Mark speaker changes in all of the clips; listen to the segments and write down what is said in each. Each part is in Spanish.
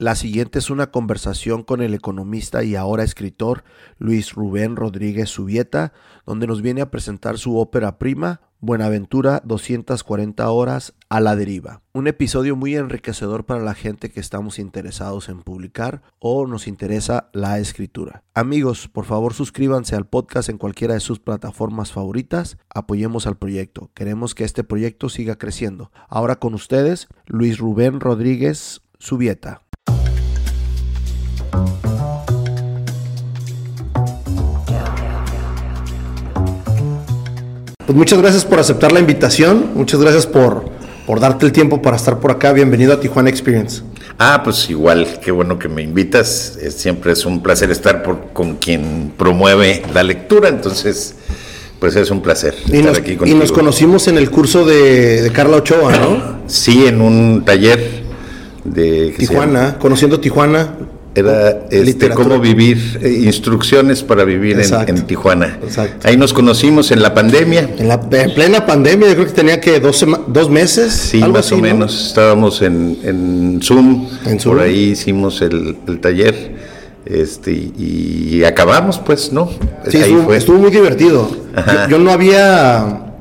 Speaker 1: La siguiente es una conversación con el economista y ahora escritor Luis Rubén Rodríguez Subieta, donde nos viene a presentar su ópera prima, Buenaventura 240 horas a la deriva. Un episodio muy enriquecedor para la gente que estamos interesados en publicar o nos interesa la escritura. Amigos, por favor suscríbanse al podcast en cualquiera de sus plataformas favoritas. Apoyemos al proyecto. Queremos que este proyecto siga creciendo. Ahora con ustedes, Luis Rubén Rodríguez Subieta. Pues muchas gracias por aceptar la invitación, muchas gracias por, por darte el tiempo para estar por acá. Bienvenido a Tijuana Experience.
Speaker 2: Ah, pues igual, qué bueno que me invitas. siempre es un placer estar por, con quien promueve la lectura, entonces, pues es un placer
Speaker 1: y estar nos, aquí contigo. Y nos conocimos en el curso de, de Carla Ochoa, ¿no?
Speaker 2: sí, en un taller de...
Speaker 1: Tijuana, conociendo Tijuana.
Speaker 2: Era este, cómo vivir, eh, instrucciones para vivir en, Tijuana. Ahí nos conocimos en la pandemia.
Speaker 1: En, la, plena pandemia, yo creo que tenía que dos, dos meses.
Speaker 2: Sí, más o menos. Estábamos en, Zoom, Por ahí hicimos el, taller. Este, y, acabamos, pues, ¿no?
Speaker 1: Sí, estuvo, muy divertido. yo no había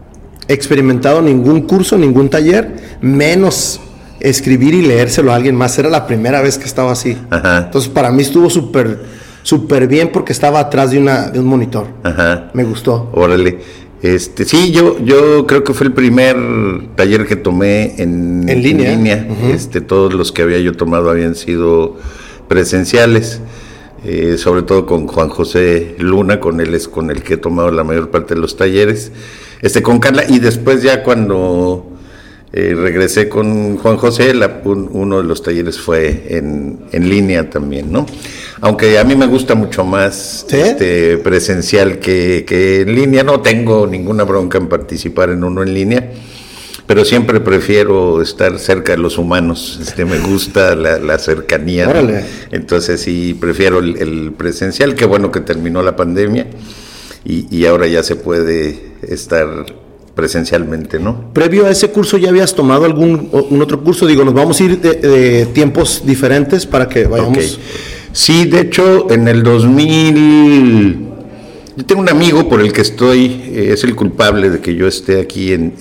Speaker 1: experimentado ningún curso, ningún taller, menos escribir y leérselo a alguien más. Era la primera vez que estaba así. Entonces para mí estuvo súper súper bien porque estaba atrás de, una, de un monitor. Ajá. Me gustó.
Speaker 2: Órale. Este, sí, yo, yo creo que fue el primer taller que tomé en, línea. este, todos los que había yo tomado habían sido presenciales, eh, sobre todo con Juan José Luna, con él es con el que he tomado la mayor parte de los talleres, este, con Carla, y después ya cuando eh, regresé con Juan José, uno de los talleres fue en, línea también, ¿no? Aunque a mí me gusta mucho más este, presencial que, en línea, no tengo ninguna bronca en participar en uno en línea, pero siempre prefiero estar cerca de los humanos, este, me gusta la, cercanía, entonces sí prefiero el, presencial, qué bueno que terminó la pandemia y, y ahora ya se puede estar presencialmente, ¿no?
Speaker 1: Previo a ese curso ya habías tomado algún un otro curso, digo, nos vamos a ir de, tiempos diferentes para que vayamos.
Speaker 2: Sí, de hecho, en el 2000 yo tengo un amigo por el que estoy, eh, es el culpable de que yo esté aquí en,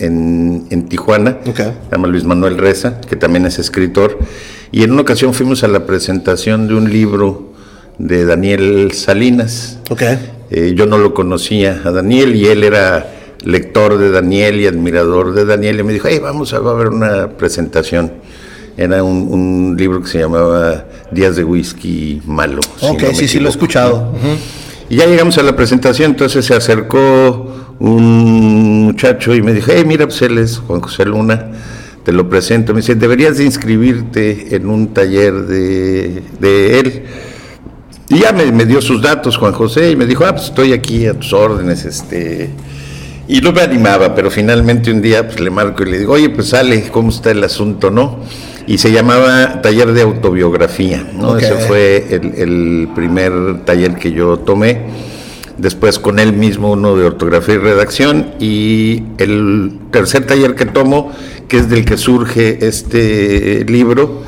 Speaker 2: en, Tijuana, se llama Luis Manuel Reza, que también es escritor, y en una ocasión fuimos a la presentación de un libro de Daniel Salinas. Okay. Eh, yo no lo conocía a Daniel y él era lector de Daniel y admirador de Daniel, y me dijo, hey, vamos a, ver una presentación. Era un, libro que se llamaba Días de Whisky Malo.
Speaker 1: Ok, sí, sí, lo he escuchado.
Speaker 2: Y ya llegamos a la presentación, entonces se acercó un muchacho y me dijo, hey, mira, pues él es Juan José Luna, te lo presento. Me dice, deberías de inscribirte en un taller de, de él. Y ya me, me, dio sus datos Juan José y me dijo, ah, pues estoy aquí a tus órdenes, este y no me animaba, pero finalmente un día pues, le marco y le digo, oye, pues sale, ¿cómo está el asunto, no? Y se llamaba Taller de Autobiografía, ¿no? Ese fue el, primer taller que yo tomé. Después con él mismo uno de ortografía y redacción. Y el tercer taller que tomo, que es del que surge este libro,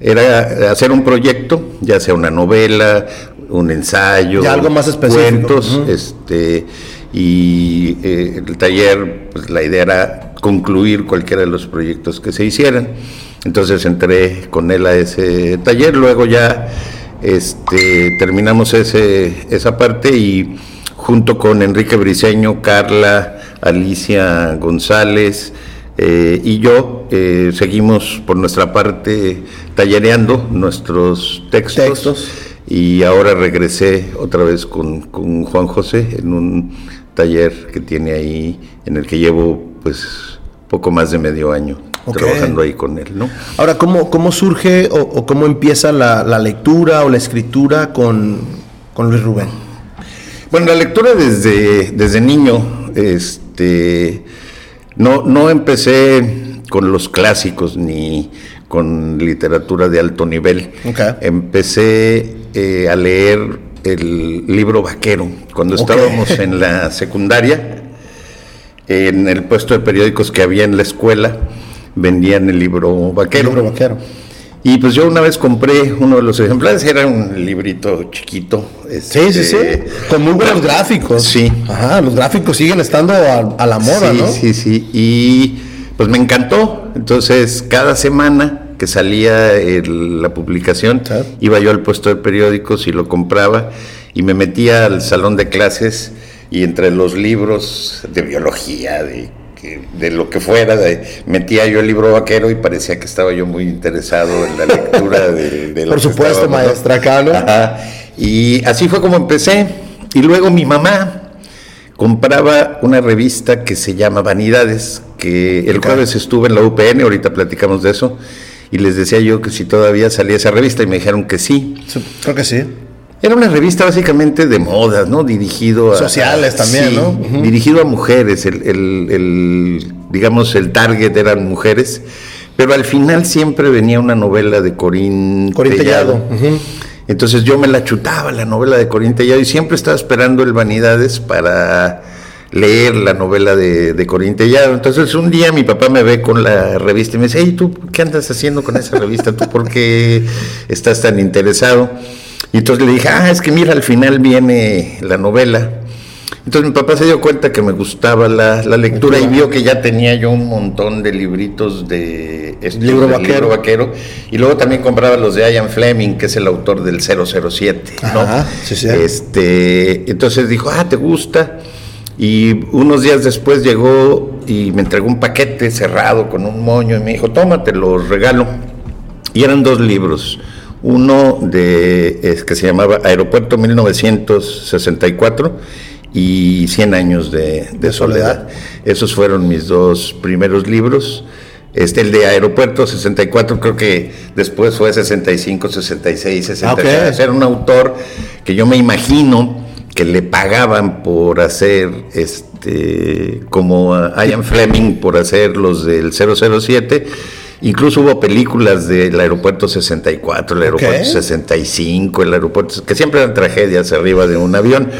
Speaker 2: era hacer un proyecto, ya sea una novela, un ensayo,
Speaker 1: algo más específico.
Speaker 2: cuentos, este y eh, el taller, pues la idea era concluir cualquiera de los proyectos que se hicieran. Entonces entré con él a ese taller, luego ya este, terminamos ese, esa parte y junto con Enrique Briceño, Carla, Alicia González eh, y yo eh, seguimos por nuestra parte tallereando nuestros textos, y ahora regresé otra vez con, con Juan José en un taller que tiene ahí, en el que llevo pues poco más de medio año trabajando ahí con él, ¿no?
Speaker 1: Ahora, ¿cómo, cómo surge o, cómo empieza la, lectura o la escritura con, Luis Rubén?
Speaker 2: Bueno, la lectura desde, desde niño, este, no, no empecé con los clásicos ni con literatura de alto nivel. Empecé eh, a leer el libro vaquero. Cuando estábamos en la secundaria, en el puesto de periódicos que había en la escuela, vendían el libro vaquero.
Speaker 1: vaquero.
Speaker 2: Y pues yo una vez compré uno de los ejemplares, era un librito chiquito.
Speaker 1: sí, sí, sí. Este, Con muy buenos gráficos.
Speaker 2: Sí.
Speaker 1: Ajá, los gráficos siguen estando a, la moda,
Speaker 2: sí,
Speaker 1: ¿no?
Speaker 2: Sí, sí. Y pues me encantó. Entonces, cada semana que salía la publicación, iba yo al puesto de periódicos y lo compraba y me metía al salón de clases y entre los libros de biología, de de lo que fuera, metía yo el libro vaquero y parecía que estaba yo muy interesado en la lectura de, de
Speaker 1: Por supuesto, maestra Cano.
Speaker 2: Y así fue como empecé. Y luego mi mamá compraba una revista que se llama Vanidades, que el jueves estuve en la UPN, ahorita platicamos de eso, y les decía yo que si todavía salía esa revista y me dijeron que sí.
Speaker 1: Creo que sí.
Speaker 2: Era una revista básicamente de modas, ¿no? Dirigido
Speaker 1: a... Sociales también, ¿no?
Speaker 2: Dirigido a mujeres, el, digamos, el target eran mujeres, pero al final siempre venía una novela de Corín,
Speaker 1: Corín Tellado.
Speaker 2: Entonces yo me la chutaba, la novela de Corín Tellado, y siempre estaba esperando el Vanidades para leer la novela de, de Corín Tellado. Entonces un día mi papá me ve con la revista y me dice, hey, ¿tú qué andas haciendo con esa revista? ¿Tú por qué estás tan interesado? Y entonces le dije, ah, es que mira, al final viene la novela. Entonces mi papá se dio cuenta que me gustaba la, lectura y vio que ya tenía yo un montón de libritos de
Speaker 1: este, libro, vaquero.
Speaker 2: vaquero. Y luego también compraba los de Ian Fleming, que es el autor del 007.
Speaker 1: Ajá, sí, sí.
Speaker 2: Este, entonces dijo, ah, ¿te gusta? Y unos días después llegó y me entregó un paquete cerrado con un moño y me dijo, tómate, lo regalo. Y eran dos libros uno de, es, que se llamaba Aeropuerto 1964 y 100 años de, soledad. Esos fueron mis dos primeros libros. Este, el de Aeropuerto 64, creo que después fue 65, 66, 66. Era un autor que yo me imagino que le pagaban por hacer, este, como a Ian Fleming, por hacer los del 007 Incluso hubo películas del aeropuerto 64, el aeropuerto 65, el aeropuerto, que siempre eran tragedias arriba de un avión.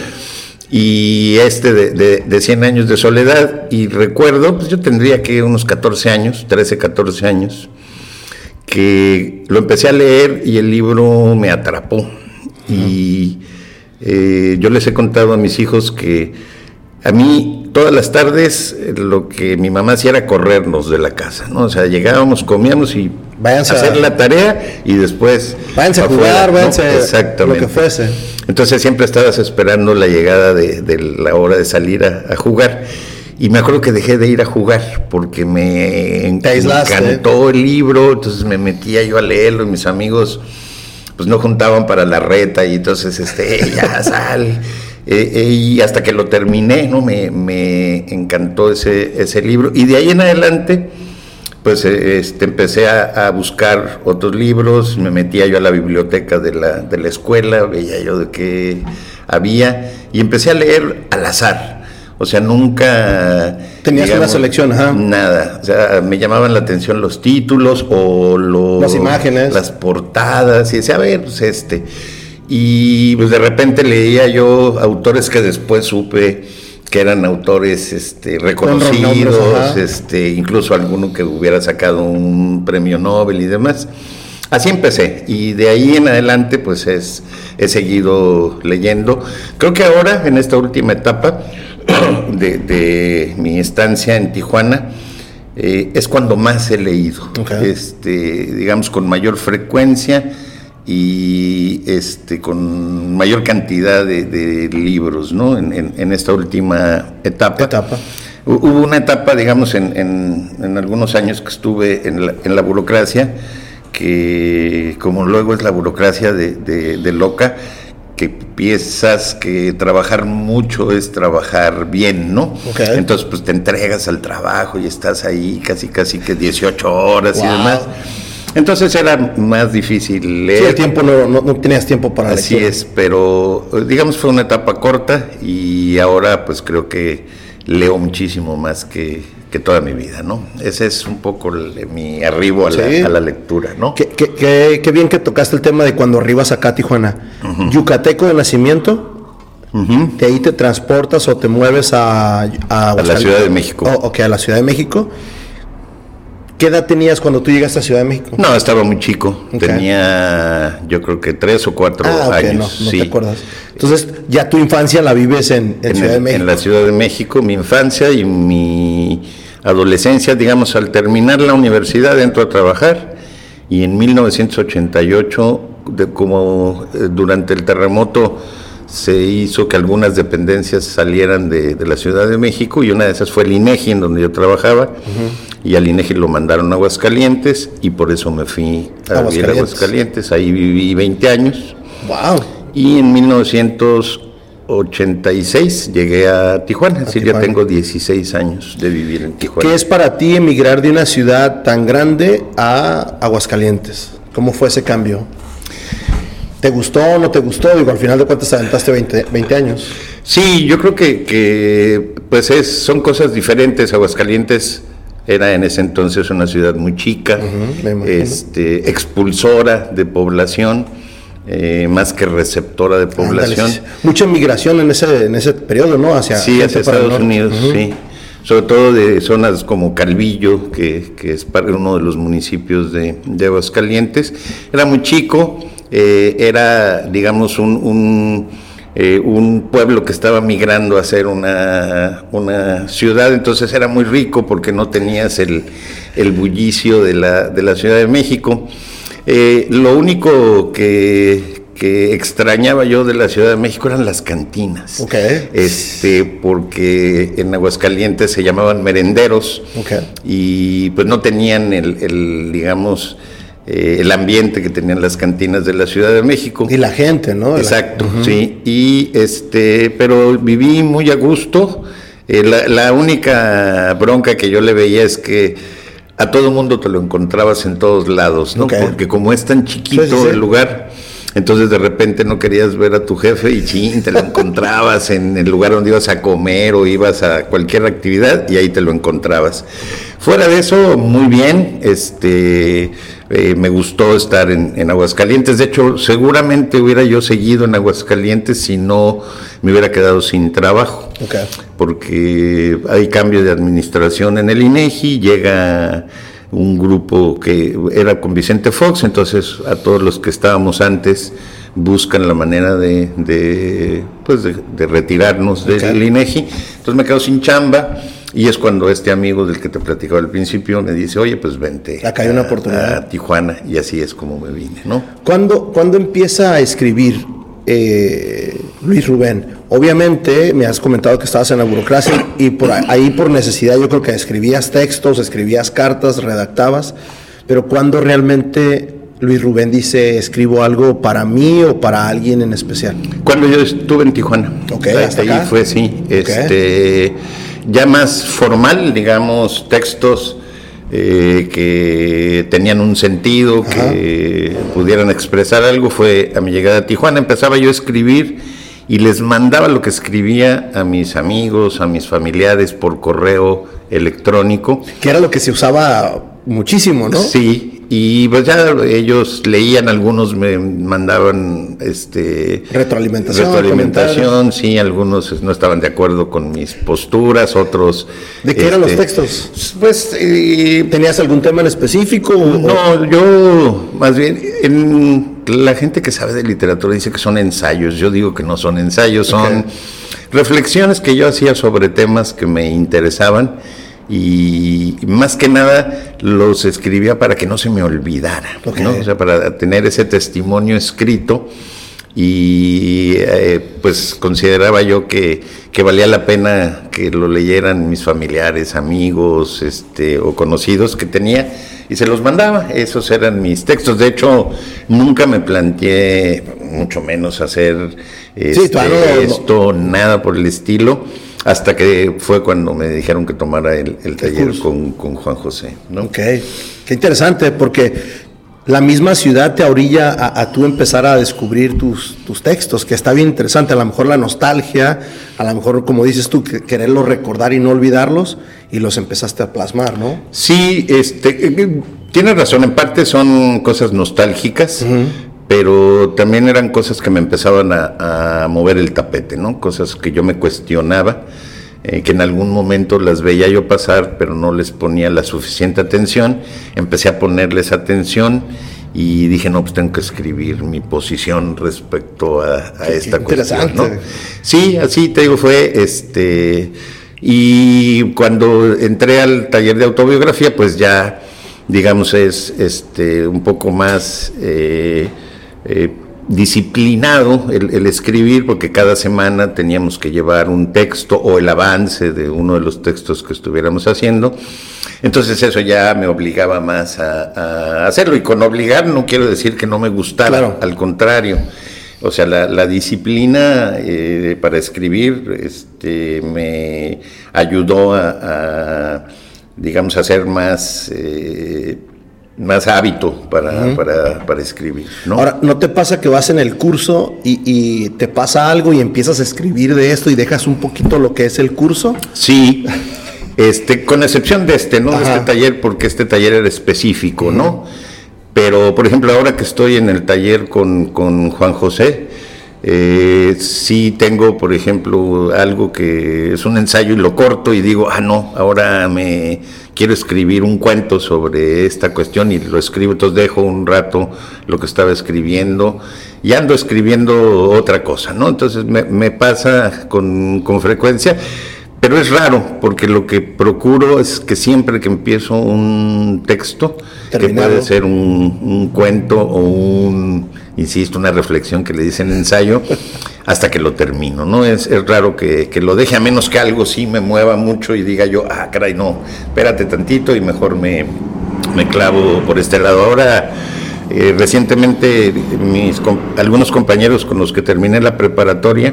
Speaker 2: Y este de, de, 100 años de soledad, y recuerdo, pues yo tendría que unos 14 años, 13, 14 años, que lo empecé a leer y el libro me atrapó. Y eh, yo les he contado a mis hijos que a mí todas las tardes eh, lo que mi mamá hacía era corrernos de la casa, ¿no? O sea, llegábamos, comíamos y
Speaker 1: váyanse
Speaker 2: a hacer la tarea y después
Speaker 1: váyanse a jugar, váyanse Exactamente. lo que fuese.
Speaker 2: Entonces siempre estabas esperando la llegada de, la hora de salir a, jugar. Y me acuerdo que dejé de ir a jugar porque me encantó el libro, entonces me metía yo a leerlo y mis amigos pues no juntaban para la reta y entonces este ya sal eh, eh, y hasta que lo terminé, ¿no? Me, me, encantó ese, ese libro. Y de ahí en adelante, pues eh, este, empecé a, buscar otros libros, me metía yo a la biblioteca de la, de la escuela, veía yo de qué había, y empecé a leer al azar. O sea, nunca...
Speaker 1: Tenías una selección, ajá.
Speaker 2: Nada. O sea, me llamaban la atención los títulos o los...
Speaker 1: Las imágenes.
Speaker 2: Las portadas. Y decía, a ver, pues este y pues de repente leía yo autores que después supe que eran autores este, reconocidos, este, incluso alguno que hubiera sacado un premio Nobel y demás. Así empecé y de ahí en adelante pues es, he seguido leyendo. Creo que ahora, en esta última etapa de, mi estancia en Tijuana, eh, es cuando más he leído, este, digamos con mayor frecuencia y este, con mayor cantidad de, libros ¿no? En, esta última etapa.
Speaker 1: etapa.
Speaker 2: Hubo una etapa, digamos, en, en algunos años que estuve en la, en la, burocracia, que como luego es la burocracia de, de, loca, que piensas que trabajar mucho es trabajar bien, ¿no? Entonces, pues te entregas al trabajo y estás ahí casi, casi que 18 horas y demás. Entonces era más difícil leer.
Speaker 1: Sí, el tiempo no, no, tenías tiempo para
Speaker 2: Así es, pero digamos fue una etapa corta y ahora pues creo que leo muchísimo más que, que toda mi vida, ¿no? Ese es un poco mi arribo a, la, lectura, ¿no?
Speaker 1: Qué, qué, qué, bien que tocaste el tema de cuando arribas acá a Tijuana. Yucateco de nacimiento, de ahí te transportas o te mueves a...
Speaker 2: A, la Ciudad de México.
Speaker 1: ok, a la Ciudad de México ¿Qué edad tenías cuando tú llegaste a Ciudad de México?
Speaker 2: No, estaba muy chico. Tenía, yo creo que tres o cuatro ah, años.
Speaker 1: No, no te acuerdas. Entonces, ya tu infancia la vives en, Ciudad de México.
Speaker 2: En la Ciudad de México, mi infancia y mi adolescencia, digamos, al terminar la universidad entro a trabajar y en 1988, como eh, durante el terremoto se hizo que algunas dependencias salieran de, la Ciudad de México y una de esas fue el INEGI en donde yo trabajaba y al INEGI lo mandaron a Aguascalientes y por eso me fui a vivir a Aguascalientes, ahí viví 20 años.
Speaker 1: Wow.
Speaker 2: Y en 1986 llegué a Tijuana, es decir, ya tengo 16 años de vivir en Tijuana.
Speaker 1: ¿Qué es para ti emigrar de una ciudad tan grande a Aguascalientes? ¿Cómo fue ese cambio? ¿Te gustó o no te gustó? Digo, al final de cuentas aventaste 20, 20 años.
Speaker 2: Sí, yo creo que, pues es, son cosas diferentes. Aguascalientes era en ese entonces una ciudad muy chica, este, expulsora de población, eh, más que receptora de población.
Speaker 1: Mucha migración en ese, en ese periodo, ¿no?
Speaker 2: Hacia, sí, hacia Estados Unidos, sí. Sobre todo de zonas como Calvillo, que, que es uno de los municipios de, de Aguascalientes. Era muy chico eh, era, digamos, un, eh, un, pueblo que estaba migrando a ser una, una, ciudad, entonces era muy rico porque no tenías el, el bullicio de la, de la, Ciudad de México. Eh, lo único que, que extrañaba yo de la Ciudad de México eran las cantinas.
Speaker 1: Okay.
Speaker 2: Este, porque en Aguascalientes se llamaban merenderos y pues no tenían el, el digamos, eh, el ambiente que tenían las cantinas de la Ciudad de México.
Speaker 1: Y la gente, ¿no?
Speaker 2: Exacto, sí. Y este, pero viví muy a gusto. Eh, la, única bronca que yo le veía es que a todo mundo te lo encontrabas en todos lados, ¿no? Porque como es tan chiquito el lugar, entonces de repente no querías ver a tu jefe y ching, te lo encontrabas en el lugar donde ibas a comer o ibas a cualquier actividad y ahí te lo encontrabas. Fuera de eso, muy bien, este eh, me gustó estar en, Aguascalientes. De hecho, seguramente hubiera yo seguido en Aguascalientes si no me hubiera quedado sin trabajo. Porque hay cambio de administración en el INEGI, llega un grupo que era con Vicente Fox, entonces a todos los que estábamos antes buscan la manera de, de pues de, retirarnos del INEGI. Entonces me quedo sin chamba y es cuando este amigo del que te platicaba al principio me dice, oye, pues vente
Speaker 1: Acá hay una oportunidad.
Speaker 2: a Tijuana. Y así es como me vine, ¿no?
Speaker 1: ¿Cuándo, empieza a escribir eh, Luis Rubén? Obviamente me has comentado que estabas en la burocracia y por ahí por necesidad yo creo que escribías textos, escribías cartas, redactabas, pero ¿cuándo realmente Luis Rubén dice escribo algo para mí o para alguien en especial?
Speaker 2: Cuando yo estuve en Tijuana.
Speaker 1: Ok, hasta
Speaker 2: ahí fue, sí. Este ya más formal, digamos, textos eh, que tenían un sentido, que pudieran expresar algo, fue a mi llegada a Tijuana. Empezaba yo a escribir y les mandaba lo que escribía a mis amigos, a mis familiares por correo electrónico.
Speaker 1: Que era lo que se usaba muchísimo, ¿no?
Speaker 2: Sí, y pues ya ellos leían, algunos me mandaban este
Speaker 1: retroalimentación.
Speaker 2: Retroalimentación, sí, algunos no estaban de acuerdo con mis posturas, otros.
Speaker 1: ¿De qué eran los este, textos?
Speaker 2: Pues.
Speaker 1: Eh, ¿Tenías algún tema en específico?
Speaker 2: No, yo, más bien, en, la gente que sabe de literatura dice que son ensayos. Yo digo que no son ensayos, son reflexiones que yo hacía sobre temas que me interesaban y más que nada los escribía para que no se me olvidara, o sea, para tener ese testimonio escrito y eh, pues consideraba yo que, que, valía la pena que lo leyeran mis familiares, amigos este, o conocidos que tenía y se los mandaba, esos eran mis textos, de hecho nunca me planteé, mucho menos hacer este, esto, nada por el estilo hasta que fue cuando me dijeron que tomara el, taller con, Juan José. ¿no?
Speaker 1: Ok, qué interesante, porque la misma ciudad te orilla a, tú empezar a descubrir tus, tus, textos, que está bien interesante, a lo mejor la nostalgia, a lo mejor como dices tú, quererlos recordar y no olvidarlos, y los empezaste a plasmar, ¿no?
Speaker 2: Sí, este, eh, eh, tienes razón, en parte son cosas nostálgicas, pero también eran cosas que me empezaban a, mover el tapete, ¿no? Cosas que yo me cuestionaba. eh, que en algún momento las veía yo pasar, pero no les ponía la suficiente atención. Empecé a ponerles atención y dije, no, pues tengo que escribir mi posición respecto a, esta cuestión. ¿no? Sí, así te digo, fue este. Y cuando entré al taller de autobiografía, pues ya, digamos, es este un poco más eh, eh, disciplinado el, escribir, porque cada semana teníamos que llevar un texto o el avance de uno de los textos que estuviéramos haciendo. Entonces eso ya me obligaba más a, hacerlo. Y con obligar no quiero decir que no me gustara, al contrario. O sea, la, disciplina eh, para escribir este, me ayudó a, digamos, a ser más... Eh, más hábito para, para, escribir. ¿no?
Speaker 1: Ahora, ¿no te pasa que vas en el curso y, te pasa algo y empiezas a escribir de esto y dejas un poquito lo que es el curso?
Speaker 2: Sí, este, con excepción de este, ¿no? De este taller, porque este taller era específico, ¿no? Pero, por ejemplo, ahora que estoy en el taller con, con Juan José, eh, sí tengo, por ejemplo, algo que es un ensayo y lo corto y digo, ah, no, ahora me quiero escribir un cuento sobre esta cuestión y lo escribo, entonces dejo un rato lo que estaba escribiendo y ando escribiendo otra cosa, ¿no? Entonces me, pasa con, frecuencia, pero es raro, porque lo que procuro es que siempre que empiezo un texto, que puede ser un, un cuento o un insisto, una reflexión que le dicen ensayo, hasta que lo termino, ¿no? Es, raro que, lo deje, a menos que algo sí me mueva mucho y diga yo, ah, caray, no, espérate tantito y mejor me, me clavo por este lado. Ahora, eh, recientemente, mis, algunos compañeros con los que terminé la preparatoria,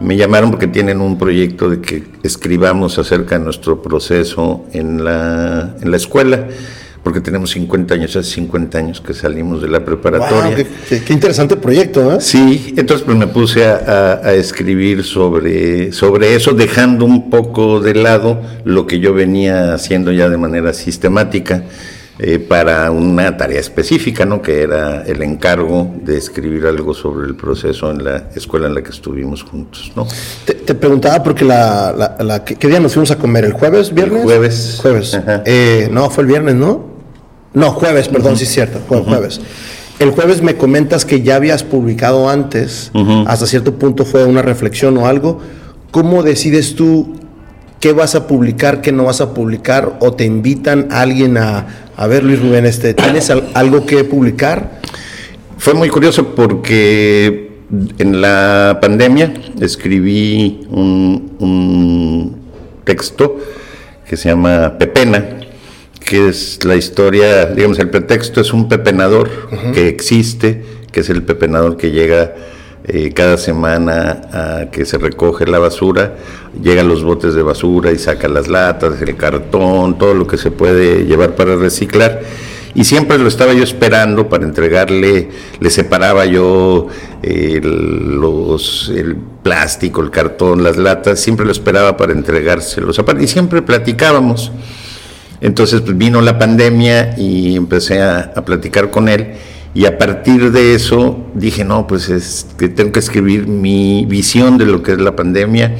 Speaker 2: me llamaron porque tienen un proyecto de que escribamos acerca de nuestro proceso en la, en la escuela porque tenemos 50 años, hace 50 años que salimos de la preparatoria.
Speaker 1: qué, interesante proyecto, ¿eh?
Speaker 2: Sí, entonces pues me puse a, escribir sobre, sobre eso, dejando un poco de lado lo que yo venía haciendo ya de manera sistemática. Eh, para una tarea específica, ¿no? que era el encargo de escribir algo sobre el proceso en la escuela en la que estuvimos juntos. ¿no?
Speaker 1: Te, preguntaba porque la, la, ¿qué día nos fuimos a comer? ¿El jueves, viernes?
Speaker 2: jueves.
Speaker 1: Jueves. Eh, no, fue el viernes, ¿no? No, jueves, perdón, sí es cierto, jueves. El jueves me comentas que ya habías publicado antes, hasta cierto punto fue una reflexión o algo. ¿Cómo decides tú qué vas a publicar, qué no vas a publicar? ¿O te invitan a alguien a, a ver, Luis Rubén, este, ¿tienes algo que publicar?
Speaker 2: Fue muy curioso porque en la pandemia escribí un, un texto que se llama Pepena que es la historia, digamos, el pretexto es un pepenador que existe, que es el pepenador que llega eh, cada semana a que se recoge la basura, llegan los botes de basura y saca las latas, el cartón, todo lo que se puede llevar para reciclar. Y siempre lo estaba yo esperando para entregarle, le separaba yo eh, los, el plástico, el cartón, las latas, siempre lo esperaba para entregárselos. Y siempre platicábamos. Entonces pues, vino la pandemia y empecé a, platicar con él y a partir de eso dije, no, pues es que tengo que escribir mi visión de lo que es la pandemia,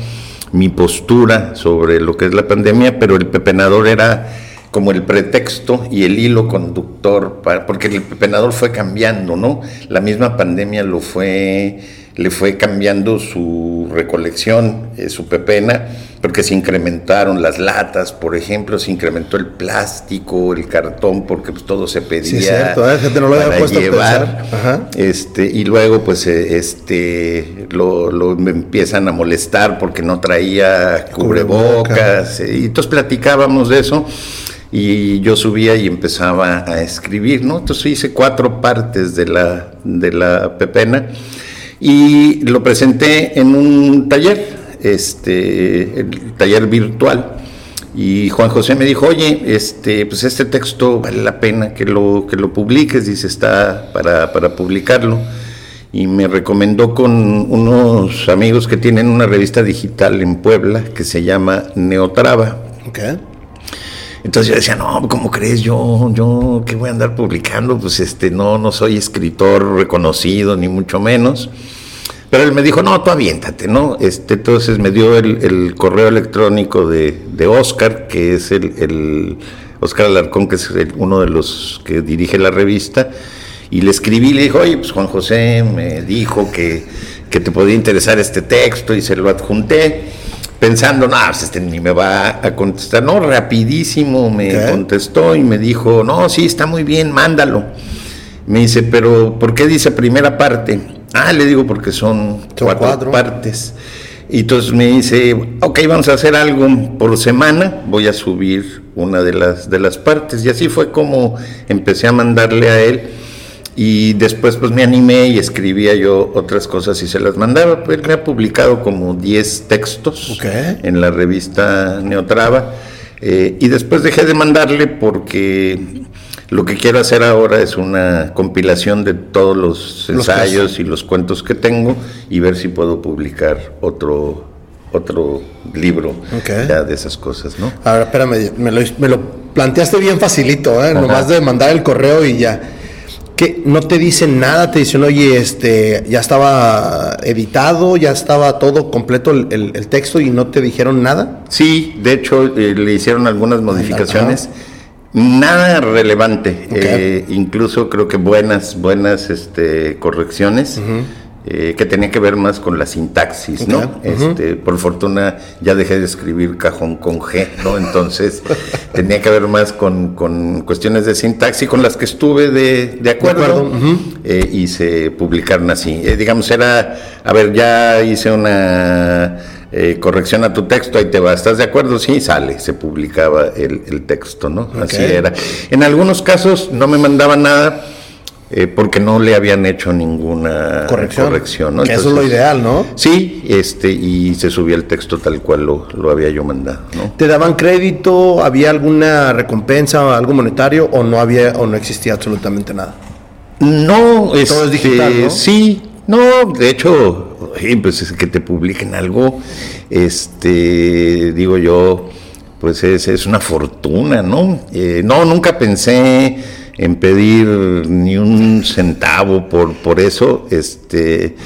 Speaker 2: mi postura sobre lo que es la pandemia, pero el pepenador era como el pretexto y el hilo conductor, para, porque el pepenador fue cambiando, ¿no? La misma pandemia lo fue le fue cambiando su recolección, eh, su pepena, porque se incrementaron las latas, por ejemplo, se incrementó el plástico, el cartón, porque pues, todo se pedía sí, cierto, ¿eh? no lo para llevar. Este, y luego pues eh, este lo, lo, empiezan a molestar porque no traía cubrebocas. y entonces platicábamos de eso y yo subía y empezaba a escribir, ¿no? Entonces hice cuatro partes de la, de la pepena y lo presenté en un taller, este, el taller virtual. Y Juan José me dijo, oye, este, pues este texto vale la pena que lo, que lo publiques, dice, está para, para publicarlo. Y me recomendó con unos amigos que tienen una revista digital en Puebla que se llama Neotrava. Okay. Entonces yo decía, no, ¿cómo crees? Yo, yo, ¿qué voy a andar publicando? Pues este, no, no soy escritor reconocido, ni mucho menos. Pero él me dijo, no, tú aviéntate, ¿no? Este, entonces me dio el, correo electrónico de, de, Oscar, que es el, el Oscar Alarcón, que es uno de los que dirige la revista, y le escribí, le dijo, oye, pues Juan José me dijo que, que te podía interesar este texto, y se lo adjunté pensando, no, pues este ni me va a contestar. No, rapidísimo me contestó y me dijo, no, sí, está muy bien, mándalo. Me dice, pero ¿por qué dice primera parte? Ah, le digo porque son, cuatro, partes. Y entonces me dice, ok, vamos a hacer algo por semana, voy a subir una de las, de las partes. Y así fue como empecé a mandarle a él. Y después pues me animé y escribía yo otras cosas y se las mandaba. Él me ha publicado como 10 textos en la revista Neotrava. Eh, y después dejé de mandarle porque lo que quiero hacer ahora es una compilación de todos los ensayos y los cuentos que tengo y ver si puedo publicar otro otro libro ya de esas cosas, ¿no?
Speaker 1: Ahora, espérame, me lo, me lo planteaste bien facilito, ¿eh? Nomás de mandar el correo y ya. Que no te dicen nada, te dicen, oye, este, ya estaba editado, ya estaba todo completo el, texto y no te dijeron nada.
Speaker 2: Sí, de hecho eh, le hicieron algunas modificaciones. Nada relevante, eh, incluso creo que buenas, buenas este, correcciones. Eh, que tenía que ver más con la sintaxis, ¿no? este, por fortuna ya dejé de escribir cajón con G, ¿no? Entonces tenía que ver más con, con, cuestiones de sintaxis con las que estuve de, de acuerdo, eh, y se publicaron así. digamos, era, a ver, ya hice una eh, corrección a tu texto, ahí te va, ¿estás de acuerdo? Sí, sale, se publicaba el, texto, ¿no? Así era. En algunos casos no me mandaban nada eh, porque no le habían hecho ninguna corrección,
Speaker 1: ¿no? eso es lo ideal, ¿no?
Speaker 2: Sí, este, y se subía el texto tal cual lo, lo había yo mandado, ¿no?
Speaker 1: ¿Te daban crédito? ¿Había alguna recompensa, algo monetario o no había o no existía absolutamente nada?
Speaker 2: No, Todo es este, digital, ¿no? Sí, no, de hecho, pues es que te publiquen algo, este, digo yo, pues es, es una fortuna, ¿no? Eh, no, nunca pensé en pedir ni un centavo por, por eso, este,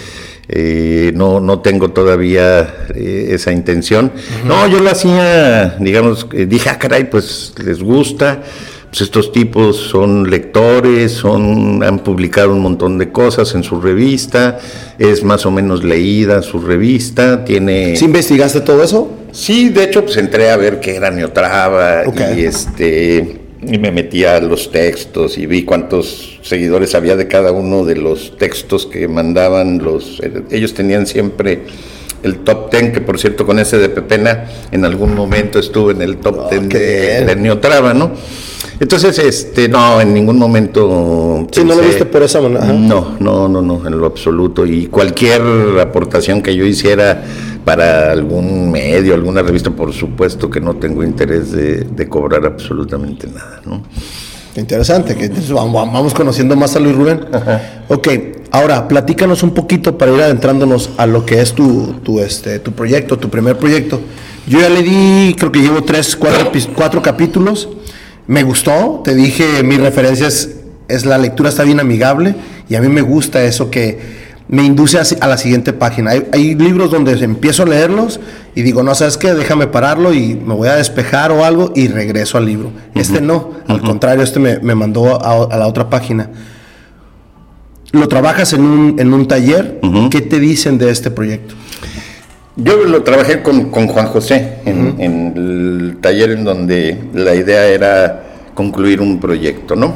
Speaker 2: eh, no, no tengo todavía eh, esa intención. No, yo lo hacía, digamos, dije, ah, caray, pues les gusta, pues estos tipos son lectores, son, han publicado un montón de cosas en su revista, es más o menos leída su revista, tiene...
Speaker 1: ¿Sí investigaste todo eso?
Speaker 2: Sí, de hecho, pues entré a ver qué era Neotrava y este y me metía a los textos y vi cuántos seguidores había de cada uno de los textos que mandaban los ellos tenían siempre el top ten que por cierto con ese de Pepena en algún momento estuve en el top ten de, de Neotrava, ¿no? Entonces, este, no, en ningún momento.
Speaker 1: Sí, no lo viste por esa manera.
Speaker 2: No, no, no, no, en lo absoluto. Y cualquier aportación que yo hiciera para algún medio, alguna revista, por supuesto que no tengo interés de, cobrar absolutamente nada, ¿no?
Speaker 1: Interesante, que vamos conociendo más a Luis Rubén. Ok, ahora platícanos un poquito para ir adentrándonos a lo que es tu, tu, este, tu proyecto, tu primer proyecto. Yo ya le di, creo que llevo tres, cuatro, cuatro capítulos. Me gustó, te dije, mi referencia es, la lectura está bien amigable y a mí me gusta eso que me induce a, la siguiente página. Hay, libros donde empiezo a leerlos y digo, no, ¿sabes qué? Déjame pararlo y me voy a despejar o algo y regreso al libro. Este no, al contrario, este me, mandó a, la otra página. Lo trabajas en un, en un taller, ¿qué te dicen de este proyecto?
Speaker 2: Yo lo trabajé con, Juan José en, el taller en donde la idea era concluir un proyecto, ¿no?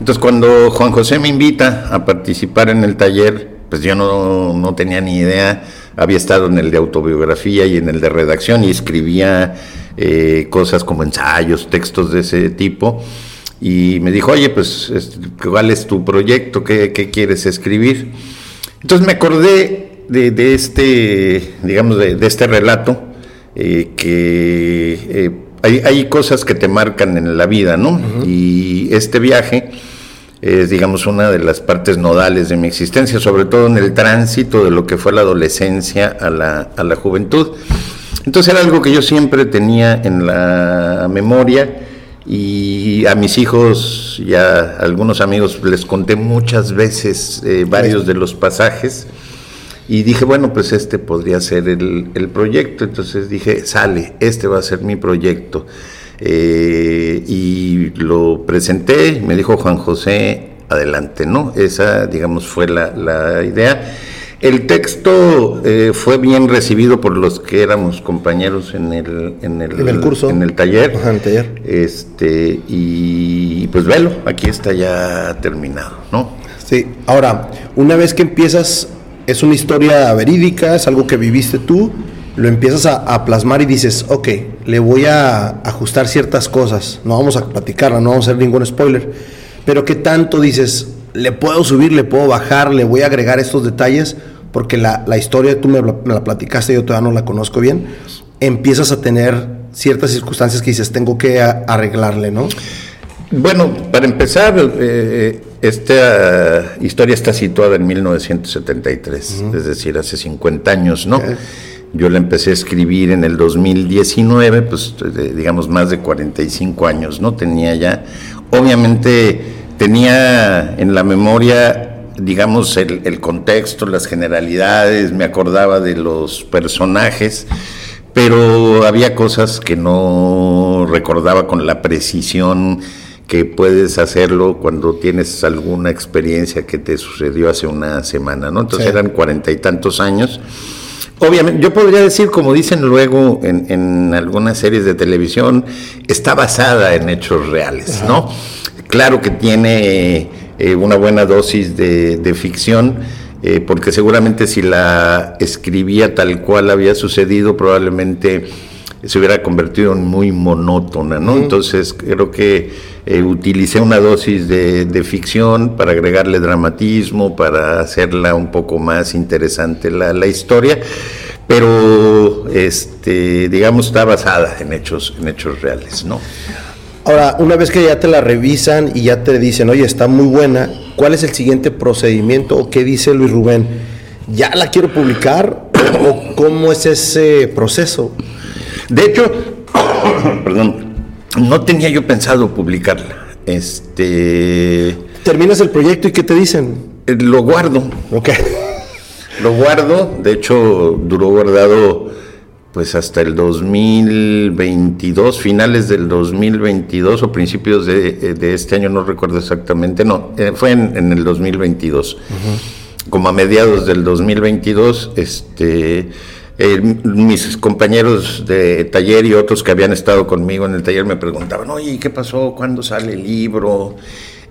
Speaker 2: Entonces cuando Juan José me invita a participar en el taller, pues yo no, tenía ni idea, había estado en el de autobiografía y en el de redacción y escribía eh, cosas como ensayos, textos de ese tipo. Y me dijo, oye, pues, ¿cuál es tu proyecto? ¿Qué, qué quieres escribir? Entonces me acordé de, este, digamos, de, este relato, eh, que eh, hay, cosas que te marcan en la vida, ¿no? Y este viaje es, digamos, una de las partes nodales de mi existencia, sobre todo en el tránsito de lo que fue la adolescencia a la, a la juventud. Entonces era algo que yo siempre tenía en la memoria y a mis hijos y a algunos amigos les conté muchas veces eh, varios de los pasajes y dije, bueno, pues este podría ser el, el proyecto. Entonces dije, sale, este va a ser mi proyecto. Eh, y lo presenté, me dijo Juan José, adelante, ¿no? Esa, digamos, fue la, la idea. El texto eh, fue bien recibido por los que éramos compañeros en el, en el,
Speaker 1: curso,
Speaker 2: en el taller. taller. Este, y pues velo, aquí está ya terminado, ¿no?
Speaker 1: Sí, ahora, una vez que empiezas, es una historia verídica, es algo que viviste tú, lo empiezas a, plasmar y dices, ok, le voy a ajustar ciertas cosas, no vamos a platicarla, no vamos a hacer ningún spoiler, pero ¿qué tanto dices? Le puedo subir, le puedo bajar, le voy a agregar estos detalles, porque la, historia tú me, la platicaste, yo todavía no la conozco bien, empiezas a tener ciertas circunstancias que dices, tengo que arreglarle, ¿no?
Speaker 2: Bueno, para empezar, eh, esta historia está situada en 1973, es decir, hace 50 años, ¿no? Yo la empecé a escribir en el 2019, pues digamos más de 45 años, ¿no? Tenía ya, obviamente tenía en la memoria, digamos, el, contexto, las generalidades, me acordaba de los personajes, pero había cosas que no recordaba con la precisión que puedes hacerlo cuando tienes alguna experiencia que te sucedió hace una semana, ¿no? Entonces eran cuarenta y tantos años Obviamente, yo podría decir, como dicen luego en, algunas series de televisión, está basada en hechos reales, ¿no? Claro que tiene eh, una buena dosis de, ficción, eh, porque seguramente si la escribía tal cual había sucedido, probablemente se hubiera convertido en muy monótona, ¿no? Entonces creo que eh, utilicé una dosis de, ficción para agregarle dramatismo, para hacerla un poco más interesante la, historia, pero este, digamos está basada en hechos, en hechos reales, ¿no?
Speaker 1: Ahora, una vez que ya te la revisan y ya te dicen, oye, está muy buena, ¿cuál es el siguiente procedimiento o qué dice Luis Rubén? ¿Ya la quiero publicar o cómo es ese proceso?
Speaker 2: De hecho, perdón, no tenía yo pensado publicarla. Este.
Speaker 1: Terminas el proyecto y ¿qué te dicen?
Speaker 2: Eh, lo guardo.
Speaker 1: Ok.
Speaker 2: Lo guardo, de hecho, duró guardado pues hasta el 2022, finales del 2022 o principios de, este año, no recuerdo exactamente, no, eh, fue en, el 2022. Como a mediados del 2022, este eh, mis compañeros de taller y otros que habían estado conmigo en el taller me preguntaban, oye, ¿qué pasó? ¿Cuándo sale el libro?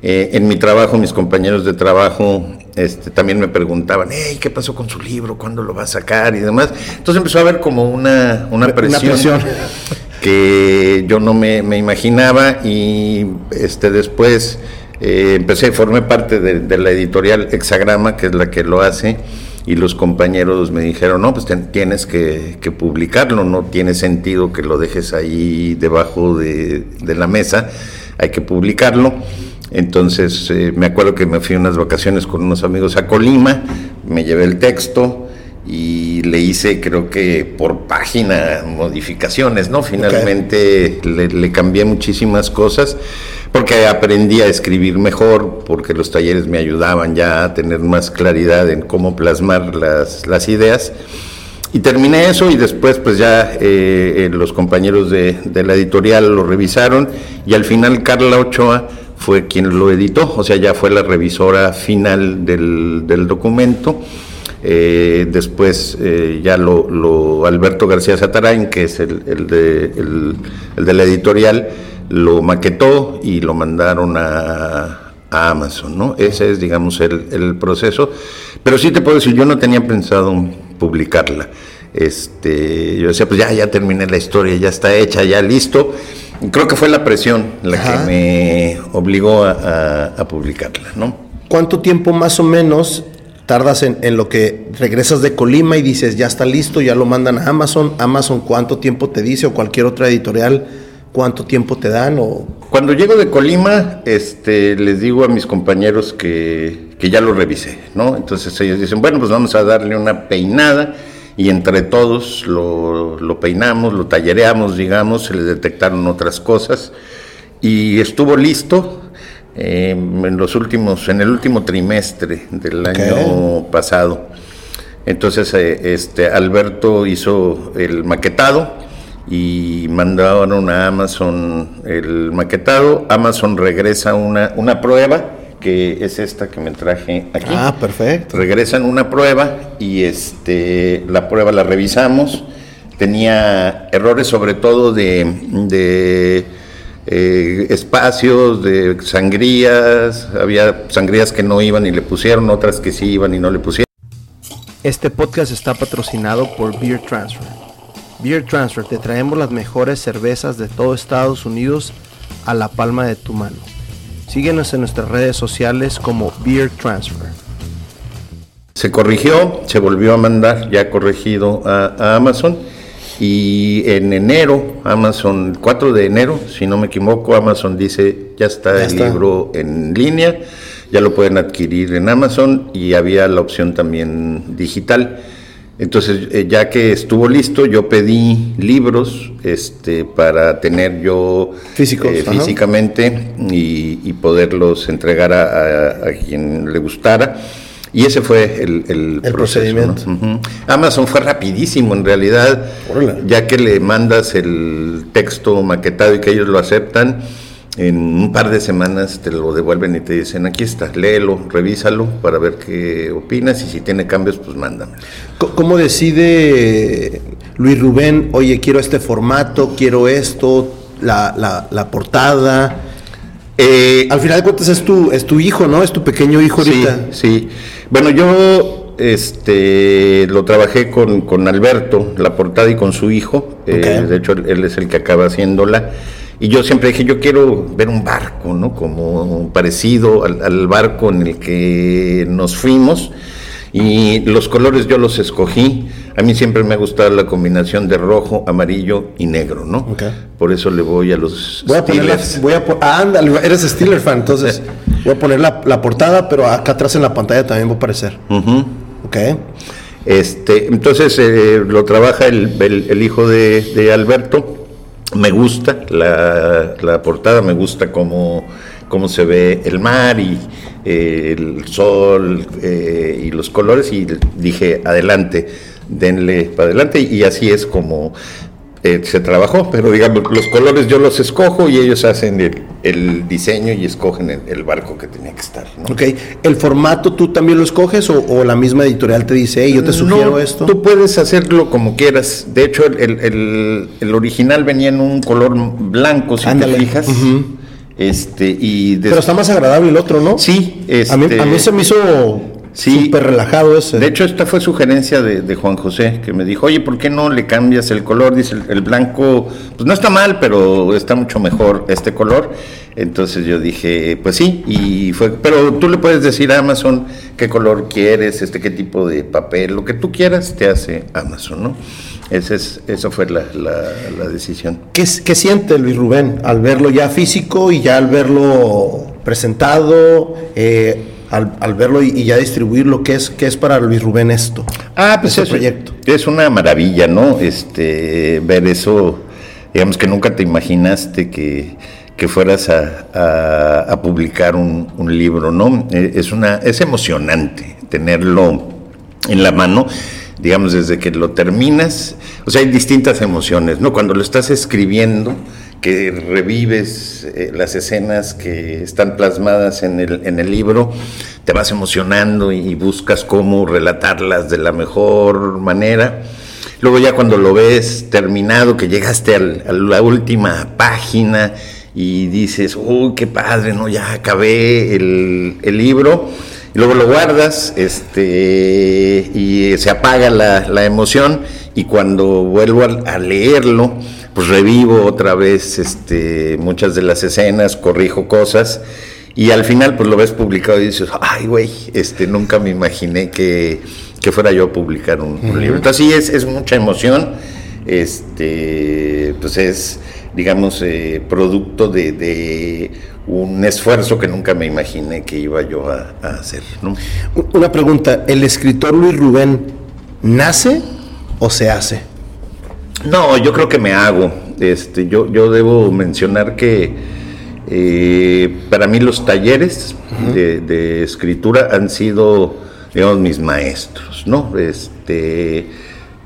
Speaker 2: Eh, en mi trabajo, mis compañeros de trabajo este, también me preguntaban, hey, ¿qué pasó con su libro? ¿Cuándo lo va a sacar? Y demás. Entonces empezó a haber como una, una, presión, que yo no me, imaginaba y este, después eh, empecé, formé parte de, de la editorial Hexagrama, que es la que lo hace y los compañeros me dijeron, no, pues tienes que, publicarlo, no tiene sentido que lo dejes ahí debajo de, la mesa, hay que publicarlo. Entonces eh, me acuerdo que me fui unas vacaciones con unos amigos a Colima, me llevé el texto y le hice creo que por página modificaciones, ¿no? Finalmente le, le cambié muchísimas cosas porque aprendí a escribir mejor, porque los talleres me ayudaban ya a tener más claridad en cómo plasmar las, las ideas. Y terminé eso y después pues ya eh, eh, los compañeros de, la editorial lo revisaron y al final Carla Ochoa fue quien lo editó, o sea, ya fue la revisora final del, documento. Eh, después ya lo, Alberto García Satarain, que es el, el, de, el de la editorial, lo maquetó y lo mandaron a, Amazon, ¿no? Ese es, digamos, el, proceso. Pero sí te puedo decir, yo no tenía pensado publicarla. Este, yo decía, pues ya, ya terminé la historia, ya está hecha, ya listo. creo que fue la presión la que me obligó a, publicarla, ¿no?
Speaker 1: ¿Cuánto tiempo más o menos tardas en, lo que regresas de Colima y dices, ya está listo, ya lo mandan a Amazon? Amazon, ¿cuánto tiempo te dice o cualquier otra editorial? cuánto tiempo te dan o
Speaker 2: cuando llego de Colima este les digo a mis compañeros que, ya lo revisé no entonces ellos dicen bueno pues vamos a darle una peinada. Y entre todos lo, peinamos lo tallereamos digamos se le detectaron otras cosas. Y estuvo listo em, en los últimos en el último trimestre del año pasado Entonces, eh, este, Alberto hizo el maquetado y mandaron a Amazon el maquetado. Amazon regresa una, una prueba que es esta que me traje aquí.
Speaker 1: Ah, perfecto.
Speaker 2: Regresan una prueba y este la prueba la revisamos. Tenía errores sobre todo de, de eh, espacios, de sangrías. Había sangrías que no iban y le pusieron, otras que sí iban y no le pusieron.
Speaker 1: Este podcast está patrocinado por Beer Transfer. Beer Transfer, te traemos las mejores cervezas de todo Estados Unidos a la palma de tu mano. Síguenos en nuestras redes sociales como Beer Transfer.
Speaker 2: Se corrigió, se volvió a mandar ya corregido a, Amazon y en enero, Amazon, el 4 de enero, si no me equivoco, Amazon dice ya está el libro en línea, ya lo pueden adquirir en Amazon y había la opción también digital. Entonces, eh, ya que estuvo listo, yo pedí libros este, para tener yo
Speaker 1: eh,
Speaker 2: físicamente y, poderlos entregar a, quien le gustara. Y ese fue el,
Speaker 1: procedimiento.
Speaker 2: Amazon fue rapidísimo en realidad, ya que le mandas el texto maquetado y que ellos lo aceptan en un par de semanas te lo devuelven y te dicen, aquí está, léelo, revísalo para ver qué opinas y si tiene cambios, pues mándame.
Speaker 1: ¿Cómo decide Luis Rubén, oye, quiero este formato, quiero esto, la, la, portada? Eh, Al final de cuentas es tu, es tu hijo, ¿no? Es tu pequeño hijo ahorita.
Speaker 2: Sí, Bueno, yo este, lo trabajé con, Alberto, la portada y con su hijo. Eh, de hecho, él es el que acaba haciéndola. Y yo siempre dije, yo quiero ver un barco, ¿no? Como parecido al, barco en el que nos fuimos. Y los colores yo los escogí. A mí siempre me ha gustado la combinación de rojo, amarillo y negro, ¿no? Por eso le voy a los
Speaker 1: voy a Steelers. voy a ah, ándale, eres Steeler fan, entonces voy a poner la, portada, pero acá atrás en la pantalla también va a aparecer.
Speaker 2: Ok. Este, entonces eh, lo trabaja el, hijo de, de Alberto me gusta la, portada, me gusta cómo, cómo, se ve el mar y eh, el sol eh, y los colores y dije, adelante, denle para adelante y así es como eh, se trabajó, pero digamos, los colores yo los escojo y ellos hacen el, diseño y escogen el, barco que tenía que estar.
Speaker 1: Ok, ¿el formato tú también lo escoges o, la misma editorial te dice, hey, yo te sugiero esto?
Speaker 2: Tú puedes hacerlo como quieras. De hecho, el, original venía en un color blanco, si te fijas. Este, y
Speaker 1: Pero está más agradable el otro, ¿no?
Speaker 2: Sí.
Speaker 1: a, mí, a mí se me hizo Sí. Súper relajado ese.
Speaker 2: De hecho, esta fue sugerencia de, Juan José, que me dijo, oye, ¿por qué no le cambias el color? Dice, el, blanco, pues no está mal, pero está mucho mejor este color. Entonces yo dije, pues sí, y fue, pero tú le puedes decir a Amazon qué color quieres, este, qué tipo de papel, lo que tú quieras, te hace Amazon, ¿no? Ese es, esa fue la, decisión.
Speaker 1: ¿Qué, ¿Qué siente Luis Rubén al verlo ya físico y ya al verlo presentado? Eh, al, verlo y, ya distribuir lo que es, que es para Luis Rubén esto.
Speaker 2: Ah, pues es, proyecto. es una maravilla, ¿no? Este, ver eso, digamos que nunca te imaginaste que, fueras a, publicar un, libro, ¿no? E, es, una, es emocionante tenerlo en la mano digamos, desde que lo terminas, o sea, hay distintas emociones, ¿no? Cuando lo estás escribiendo, que revives eh, las escenas que están plasmadas en el, en el libro, te vas emocionando y buscas cómo relatarlas de la mejor manera. Luego ya cuando lo ves terminado, que llegaste a la última página y dices, uy, qué padre, ¿no? Ya acabé el, libro. Y luego lo guardas este, y se apaga la, emoción y cuando vuelvo a leerlo, pues revivo otra vez este, muchas de las escenas, corrijo cosas y al final pues lo ves publicado y dices, ay güey, este, nunca me imaginé que, fuera yo a publicar un, libro. Entonces sí, es, es, mucha emoción, este, pues es, digamos, eh, producto de, un esfuerzo que nunca me imaginé que iba yo a, a hacer. ¿no?
Speaker 1: Una pregunta, ¿el escritor Luis Rubén nace o se hace?
Speaker 2: No, yo creo que me hago. Este, yo, yo debo mencionar que eh, para mí los talleres de, escritura han sido digamos, mis maestros, ¿no? Este,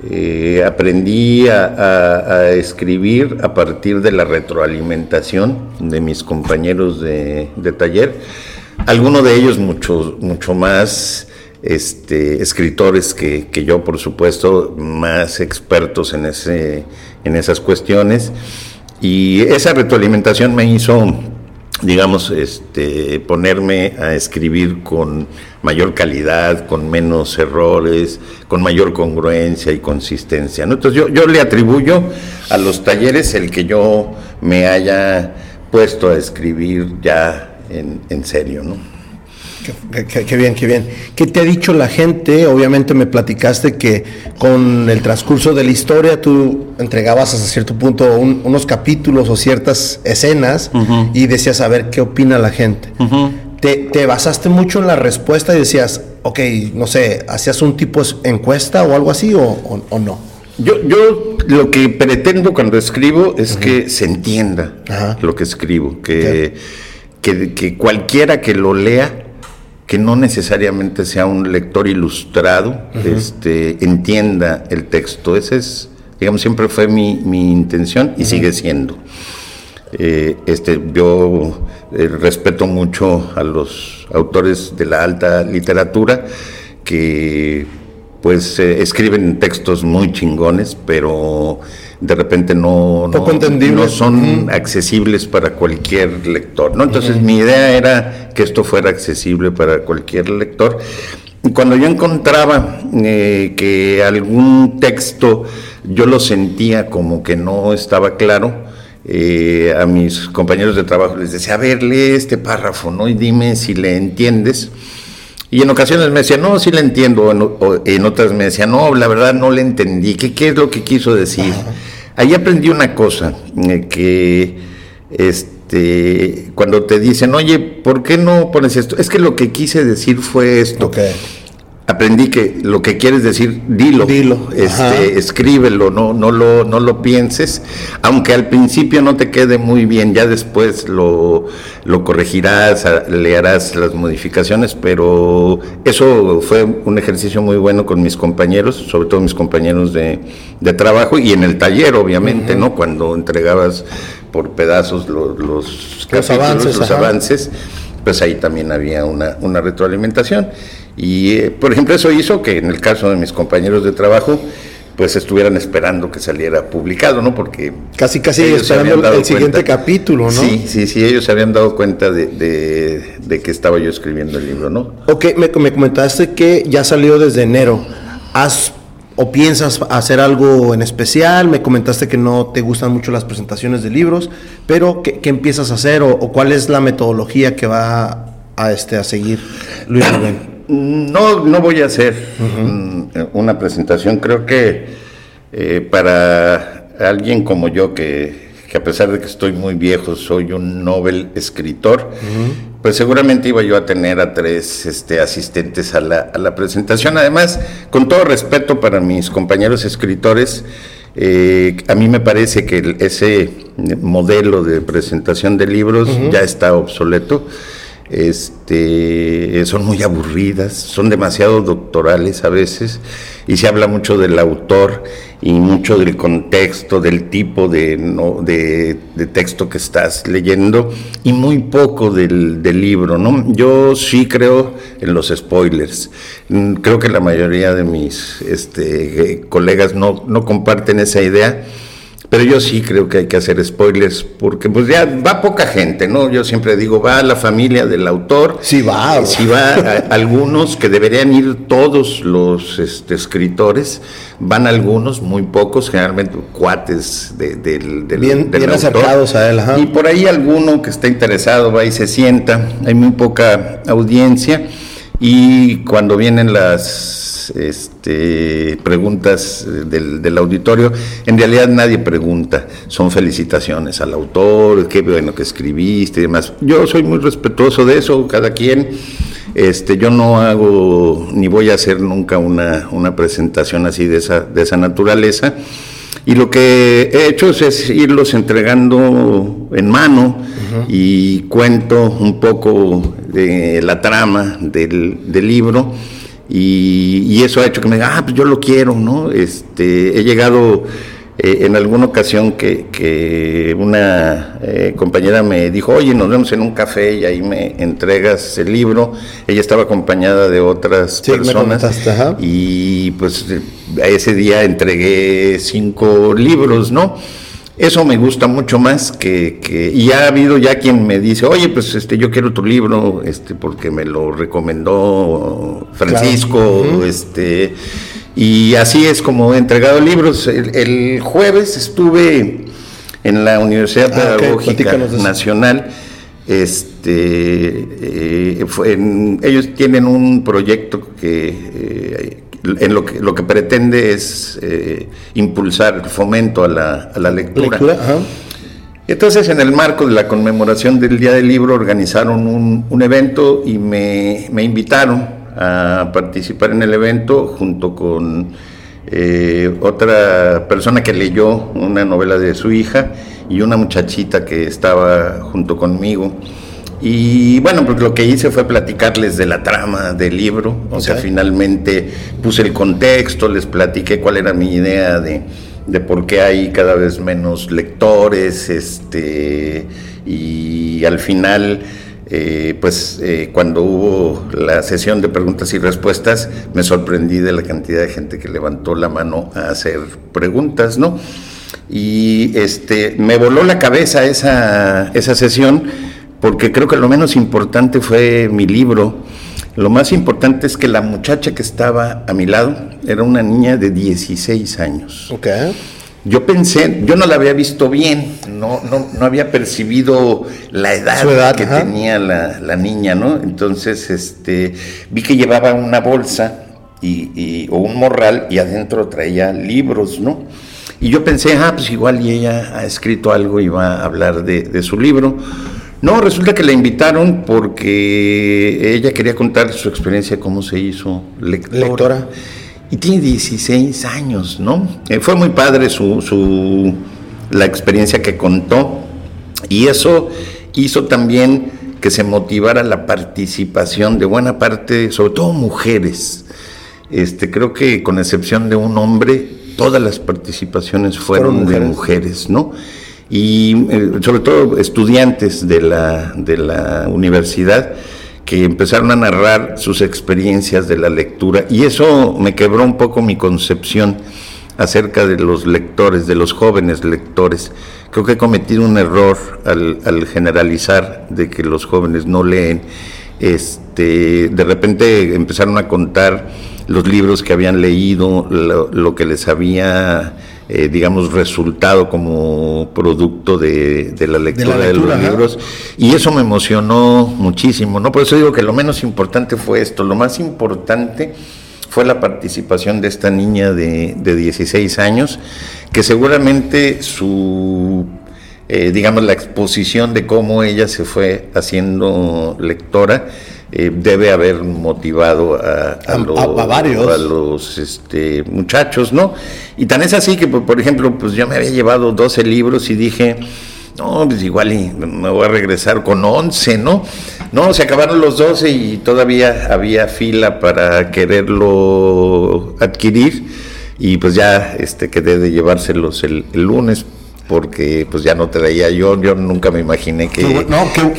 Speaker 2: eh, aprendí a, escribir a partir de la retroalimentación de mis compañeros de, taller, algunos de ellos mucho, mucho más este, escritores que, que, yo, por supuesto, más expertos en, ese, en esas cuestiones. Y esa retroalimentación me hizo digamos, este, ponerme a escribir con mayor calidad, con menos errores, con mayor congruencia y consistencia. Entonces yo, yo le atribuyo a los talleres el que yo me haya puesto a escribir ya en, en serio, ¿no?
Speaker 1: Qué, bien, qué bien. ¿Qué te ha dicho la gente? Obviamente me platicaste que con el transcurso de la historia tú entregabas hasta cierto punto unos capítulos o ciertas escenas y decías a ver qué opina la gente. te, basaste mucho en la respuesta y decías, ok, no sé, ¿hacías un tipo de encuesta o algo así o, no?
Speaker 2: Yo, yo lo que pretendo cuando escribo es que se entienda lo que escribo, que, que, que cualquiera que lo lea que no necesariamente sea un lector ilustrado, este, entienda el texto. Ese es, digamos, siempre fue mi, intención y sigue siendo. Eh, este, yo eh, respeto mucho a los autores de la alta literatura que pues eh, escriben textos muy chingones, pero de repente no, no, son accesibles para cualquier lector. ¿no? Entonces mi idea era que esto fuera accesible para cualquier lector. Y cuando yo encontraba eh, que algún texto yo lo sentía como que no estaba claro, eh, a mis compañeros de trabajo les decía, a ver, lee este párrafo, ¿no? Y dime si le entiendes. Y en ocasiones me decía, no, sí le entiendo, en, otras me decía, no, la verdad no le entendí, ¿qué, qué es lo que quiso decir? Ahí aprendí una cosa, eh, que este, cuando te dicen, oye, ¿por qué no pones esto? Es que lo que quise decir fue esto. Aprendí que lo que quieres decir, dilo, dilo este, escríbelo, no, no, lo, no lo pienses, aunque al principio no te quede muy bien, ya después lo, lo corregirás, le harás las modificaciones, pero eso fue un ejercicio muy bueno con mis compañeros, sobre todo mis compañeros de, de trabajo y en el taller, obviamente, ¿no? Cuando entregabas por pedazos los, los, avances, los avances, pues ahí también había una, una retroalimentación. Y, eh, por ejemplo, eso hizo que en el caso de mis compañeros de trabajo, pues estuvieran esperando que saliera publicado, ¿no? Porque...
Speaker 1: Casi, casi esperando el siguiente capítulo, ¿no?
Speaker 2: Sí, sí, sí, ellos se habían dado cuenta de, de, que estaba yo escribiendo el libro, ¿no?
Speaker 1: Ok, me, me comentaste que ya salió desde enero. ¿Has o piensas hacer algo en especial? Me comentaste que no te gustan mucho las presentaciones de libros, pero ¿qué, empiezas a hacer o, cuál es la metodología que va a, este, a seguir Luis Rubén?
Speaker 2: No, no voy a hacer una presentación. Creo que eh, para alguien como yo, que, a pesar de que estoy muy viejo, soy un Nobel escritor, pues seguramente iba yo a tener a tres este, asistentes a la, a la presentación. Además, con todo respeto para mis compañeros escritores, eh, a mí me parece que ese modelo de presentación de libros ya está obsoleto este, son muy aburridas, son demasiado doctorales a veces, y se habla mucho del autor y mucho del contexto, del tipo de, texto que estás leyendo, y muy poco del, libro. ¿no? Yo sí creo en los spoilers. Mm, creo que la mayoría de mis este, eh, colegas no comparten esa idea pero yo sí creo que hay que hacer spoilers, porque pues ya va poca gente, ¿no? Yo siempre digo, va la familia del autor.
Speaker 1: Sí va.
Speaker 2: Sí va algunos, que deberían ir todos los este, escritores, van algunos, muy pocos, generalmente cuates del,
Speaker 1: bien, acercados a él.
Speaker 2: Y por ahí alguno que está interesado va y se sienta, hay muy poca audiencia, y cuando vienen las este, preguntas del, auditorio. En realidad nadie pregunta, son felicitaciones al autor, qué bueno que escribiste y demás. Yo soy muy respetuoso de eso, cada quien. Este, yo no hago ni voy a hacer nunca una, una presentación así de esa, de esa naturaleza. Y lo que he hecho es irlos entregando en mano y cuento un poco de la trama del, del libro y, eso ha hecho que me diga, ah, pues yo lo quiero, ¿no? Este, he llegado eh, en alguna ocasión que, una eh, compañera me dijo, oye, nos vemos en un café y ahí me entregas el libro. Ella estaba acompañada de otras personas. y pues ese día entregué cinco libros, ¿no? Eso me gusta mucho más que, que, y ha habido ya quien me dice, oye, pues este, yo quiero tu libro, este, porque me lo recomendó Francisco, este, y así es como he entregado libros. El, jueves estuve en la Universidad ah, Pedagógica Nacional. Este, eh, ellos tienen un proyecto que eh, en lo que, lo que pretende es eh, impulsar el fomento a la, a la lectura. Entonces, en el marco de la conmemoración del Día del Libro, organizaron un, un evento y me, me, invitaron a participar en el evento junto con eh, otra persona que leyó una novela de su hija y una muchachita que estaba junto conmigo. Y bueno, pues lo que hice fue platicarles de la trama del libro, o sea, finalmente puse el contexto, les platiqué cuál era mi idea de, de por qué hay cada vez menos lectores, este, y al final, eh, pues eh, cuando hubo la sesión de preguntas y respuestas, me sorprendí de la cantidad de gente que levantó la mano a hacer preguntas, ¿no? Y este, me voló la cabeza esa, esa sesión porque creo que lo menos importante fue mi libro. Lo más importante es que la muchacha que estaba a mi lado era una niña de 16 años.
Speaker 1: Okay.
Speaker 2: Yo pensé, yo no la había visto bien, no, no, no había percibido la edad, que tenía la, niña, ¿no? Entonces, este, vi que llevaba una bolsa y, o un morral y adentro traía libros, ¿no? Y yo pensé, ah, pues igual y ella ha escrito algo y va a hablar de, de su libro. No, resulta que la invitaron porque ella quería contar su experiencia, cómo se hizo lectora. Y tiene 16 años, ¿no? Eh, fue muy padre su, su, la experiencia que contó. Y eso hizo también que se motivara la participación de buena parte, sobre todo mujeres. Este, creo que con excepción de un hombre, todas las participaciones fueron, de mujeres, ¿no? Y eh, sobre todo estudiantes de la, de la universidad que empezaron a narrar sus experiencias de la lectura y eso me quebró un poco mi concepción acerca de los lectores, de los jóvenes lectores. Creo que he cometido un error al, al generalizar de que los jóvenes no leen. Este, de repente empezaron a contar los libros que habían leído, lo, lo que les había eh, digamos, resultado como producto de, la lectura de, los libros. Y eso me emocionó muchísimo, ¿no? Por eso digo que lo menos importante fue esto, lo más importante fue la participación de esta niña de, de 16 años, que seguramente su eh, digamos, la exposición de cómo ella se fue haciendo lectora, eh, debe haber motivado a, los, este, muchachos, ¿no? Y tan es así que, por ejemplo, pues yo me había llevado 12 libros y dije, no, pues igual me voy a regresar con 11, ¿no? No, se acabaron los 12 y todavía había fila para quererlo adquirir y pues ya este quedé de llevárselos el lunes porque pues ya no traía yo, yo nunca me imaginé que,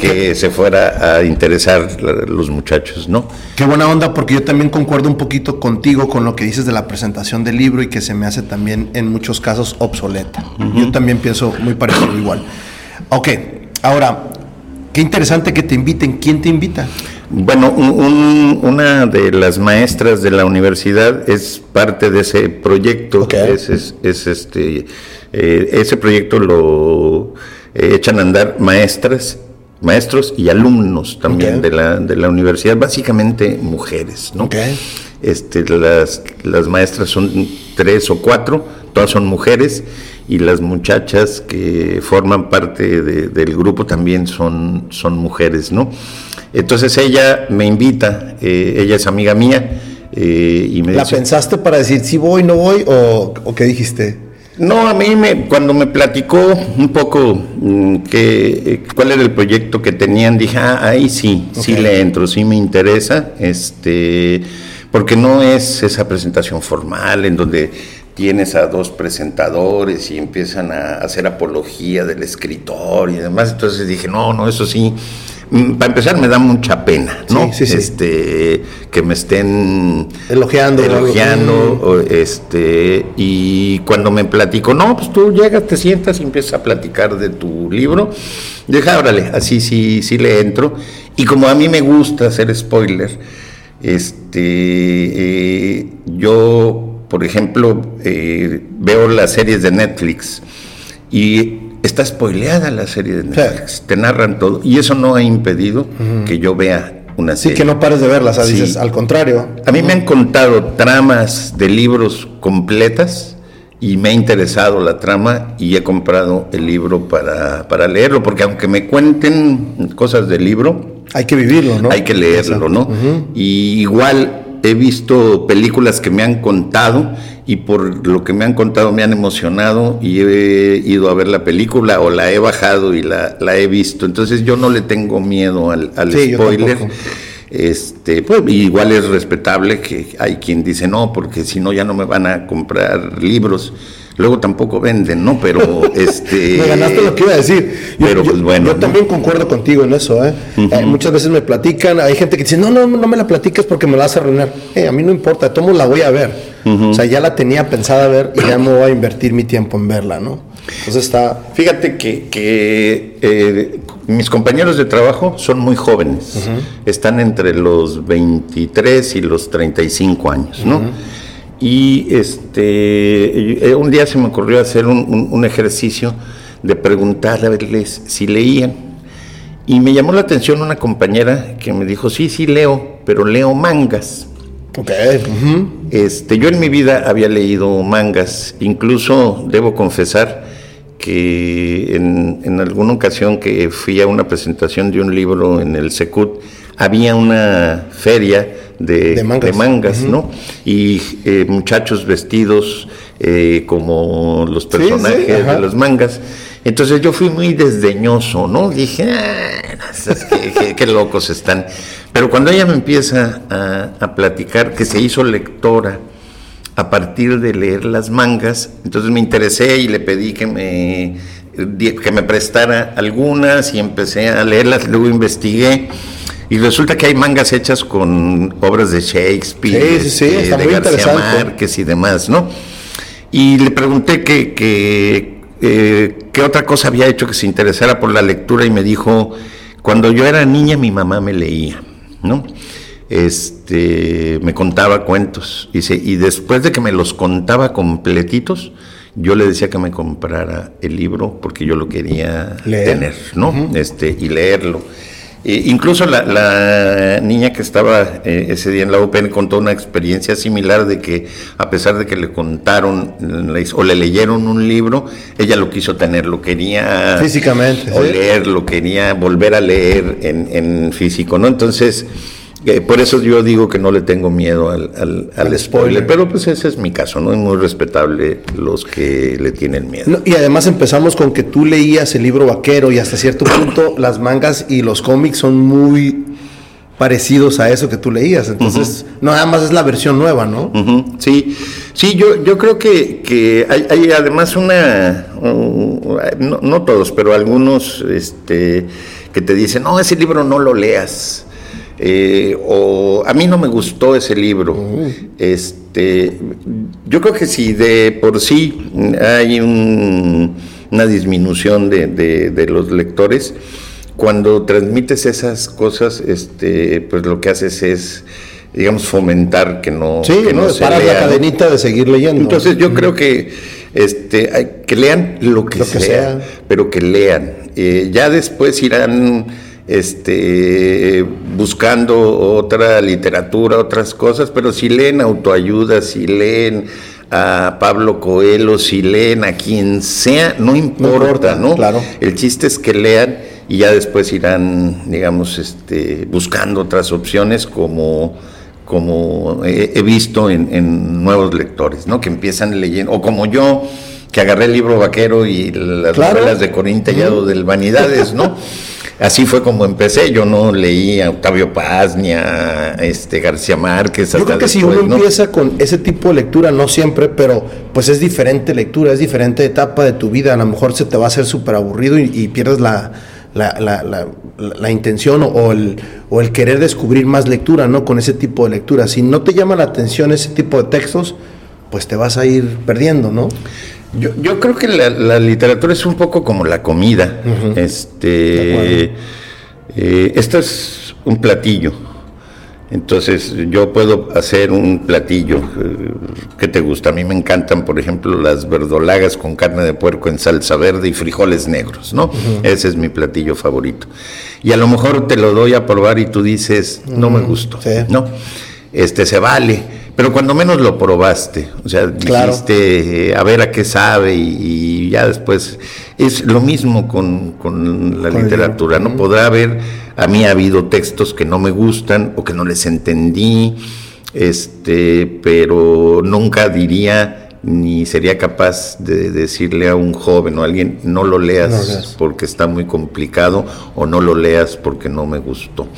Speaker 2: que, se fuera a interesar los muchachos, ¿no?
Speaker 1: Qué buena onda, porque yo también concuerdo un poquito contigo con lo que dices de la presentación del libro y que se me hace también en muchos casos obsoleta. Yo también pienso muy parecido igual. Ok, ahora, qué interesante que te inviten. ¿Quién te invita?
Speaker 2: Bueno, una de las maestras de la universidad es parte de ese proyecto. Es, es, este, eh, ese proyecto lo eh, echan a andar maestras, maestros y alumnos también de, la, de la universidad, básicamente mujeres, ¿no? Este, las, las maestras son tres o cuatro, todas son mujeres y las muchachas que forman parte del grupo también son, son mujeres, ¿no? Entonces ella me invita, eh, ella es amiga mía.
Speaker 1: Eh, y me ¿La pensaste para decir si voy, no voy o, qué dijiste?
Speaker 2: No, a mí me, cuando me platicó un poco mm, que, eh, cuál era el proyecto que tenían, dije, ah, ahí sí, sí le entro, sí me interesa. Este, porque no es esa presentación formal en donde tienes a dos presentadores y empiezan a hacer apología del escritor y demás. Entonces dije, no, no, eso sí. Mm, para empezar me da mucha pena, ¿no? Sí, sí, Este, que me estén
Speaker 1: elogiando,
Speaker 2: elogiando, este, y cuando me platico, no, pues tú llegas, te sientas y empiezas a platicar de tu libro, deja, órale, así sí, sí le entro. Y como a mí me gusta hacer spoiler, este, eh, yo por ejemplo, eh, veo las series de Netflix y está spoileada la serie de Netflix, te narran todo y eso no ha impedido que yo vea una serie.
Speaker 1: Sí, que no pares de verlas, dices, al contrario.
Speaker 2: A mí me han contado tramas de libros completas y me ha interesado la trama y he comprado el libro para, para leerlo, porque aunque me cuenten cosas del libro...
Speaker 1: Hay que vivirlo, ¿no?
Speaker 2: Hay que leerlo, ¿no? Y igual he visto películas que me han contado y por lo que me han contado me han emocionado y he ido a ver la película o la he bajado y la, he visto. Entonces yo no le tengo miedo al, spoiler. Este, pues igual es respetable que hay quien dice no, porque si no ya no me van a comprar libros luego tampoco venden, ¿no? Pero este...
Speaker 1: me ganaste lo que iba a decir. Yo, pero pues bueno. Yo también concuerdo contigo en eso, ¿eh? ¿eh? Muchas veces me platican, hay gente que dice, no, no, no me la platiques porque me la vas a arruinar. Eh, a mí no importa, tomo la voy a ver. O sea, ya la tenía pensada ver y ya me voy a invertir mi tiempo en verla, ¿no?
Speaker 2: Entonces está... Fíjate que, que eh, mis compañeros de trabajo son muy jóvenes, están entre los 23 y los 35 años, ¿no? Y este, eh, un día se me ocurrió hacer un, ejercicio de preguntarle a verles si leían. Y me llamó la atención una compañera que me dijo, sí, sí leo, pero leo mangas.
Speaker 1: Ok.
Speaker 2: este, yo en mi vida había leído mangas, incluso debo confesar que en, en, alguna ocasión que fui a una presentación de un libro en el Secut, había una feria de, mangas, ¿no? Y eh, muchachos vestidos eh, como los personajes de los mangas. Entonces yo fui muy desdeñoso, ¿no? Dije, ah, qué, locos están. Pero cuando ella me empieza a, a, platicar que se hizo lectora a partir de leer las mangas, entonces me interesé y le pedí que me, que me prestara algunas y empecé a leerlas, luego investigué y resulta que hay mangas hechas con obras de Shakespeare, de, García Márquez y demás, ¿no? Y le pregunté que, eh, qué otra cosa había hecho que se interesara por la lectura y me dijo, cuando yo era niña mi mamá me leía, ¿no? Este, me contaba cuentos y, y después de que me los contaba completitos, yo le decía que me comprara el libro porque yo lo quería tener, ¿no? Este, y leerlo incluso la, niña que estaba eh, ese día en la UPN contó una experiencia similar de que a pesar de que le contaron o le leyeron un libro, ella lo quiso tener, lo quería
Speaker 1: físicamente,
Speaker 2: o leer, lo quería volver a leer en, en físico, ¿no? Entonces por eso yo digo que no le tengo miedo al, al, spoiler, pero pues ese es mi caso, ¿no? Es muy respetable los que le tienen miedo.
Speaker 1: y además empezamos con que tú leías el libro vaquero y hasta cierto punto las mangas y los cómics son muy parecidos a eso que tú leías, entonces no nada más es la versión nueva, ¿no?
Speaker 2: Sí, sí, yo, yo creo que, que hay, además una, no, no, todos, pero algunos este, que te dicen, no, ese libro no lo leas eh, o a mí no me gustó ese libro. Este, yo creo que si de por sí hay una disminución de, los lectores, cuando transmites esas cosas, este, pues lo que haces es digamos fomentar que no
Speaker 1: sí,
Speaker 2: que
Speaker 1: no, la cadenita de seguir leyendo.
Speaker 2: Entonces yo creo que este que lean lo que, sea, pero que lean. Eh, ya después irán este, buscando otra literatura, otras cosas, pero si leen autoayuda, si leen a Pablo Coelho, si leen a quien sea, no importa, ¿no?
Speaker 1: Claro.
Speaker 2: El chiste es que lean y ya después irán, digamos, este, buscando otras opciones como como he, visto en, en, nuevos lectores, ¿no? Que empiezan leyendo, o como yo, que agarré el libro vaquero y las novelas de Corín Tellado del Vanidades, ¿no? Así fue como empecé. Yo no leí a Octavio Paz ni a este García Márquez.
Speaker 1: Yo creo que si uno empieza con ese tipo de lectura, no siempre, pero pues es diferente lectura, es diferente etapa de tu vida. A lo mejor se te va a hacer súper aburrido y, pierdes la, la, intención o el, o el querer descubrir más lectura, ¿no? Con ese tipo de lectura. Si no te llama la atención ese tipo de textos, pues te vas a ir perdiendo, ¿no?
Speaker 2: Yo, yo creo que la, literatura es un poco como la comida. Este, eh, esto es un platillo. Entonces yo puedo hacer un platillo eh, que te gusta. A mí me encantan, por ejemplo, las verdolagas con carne de puerco en salsa verde y frijoles negros, ¿no? Ese es mi platillo favorito. Y a lo mejor te lo doy a probar y tú dices, no me gustó, ¿no? Este se vale. Pero cuando menos lo probaste, o sea, dijiste eh, a ver a qué sabe y, ya después es lo mismo con, la literatura, ¿no? Podrá haber, a mí ha habido textos que no me gustan o que no les entendí, este, pero nunca diría ni sería capaz de decirle a un joven o a alguien, no lo leas, porque está muy complicado o no lo leas porque no me gustó.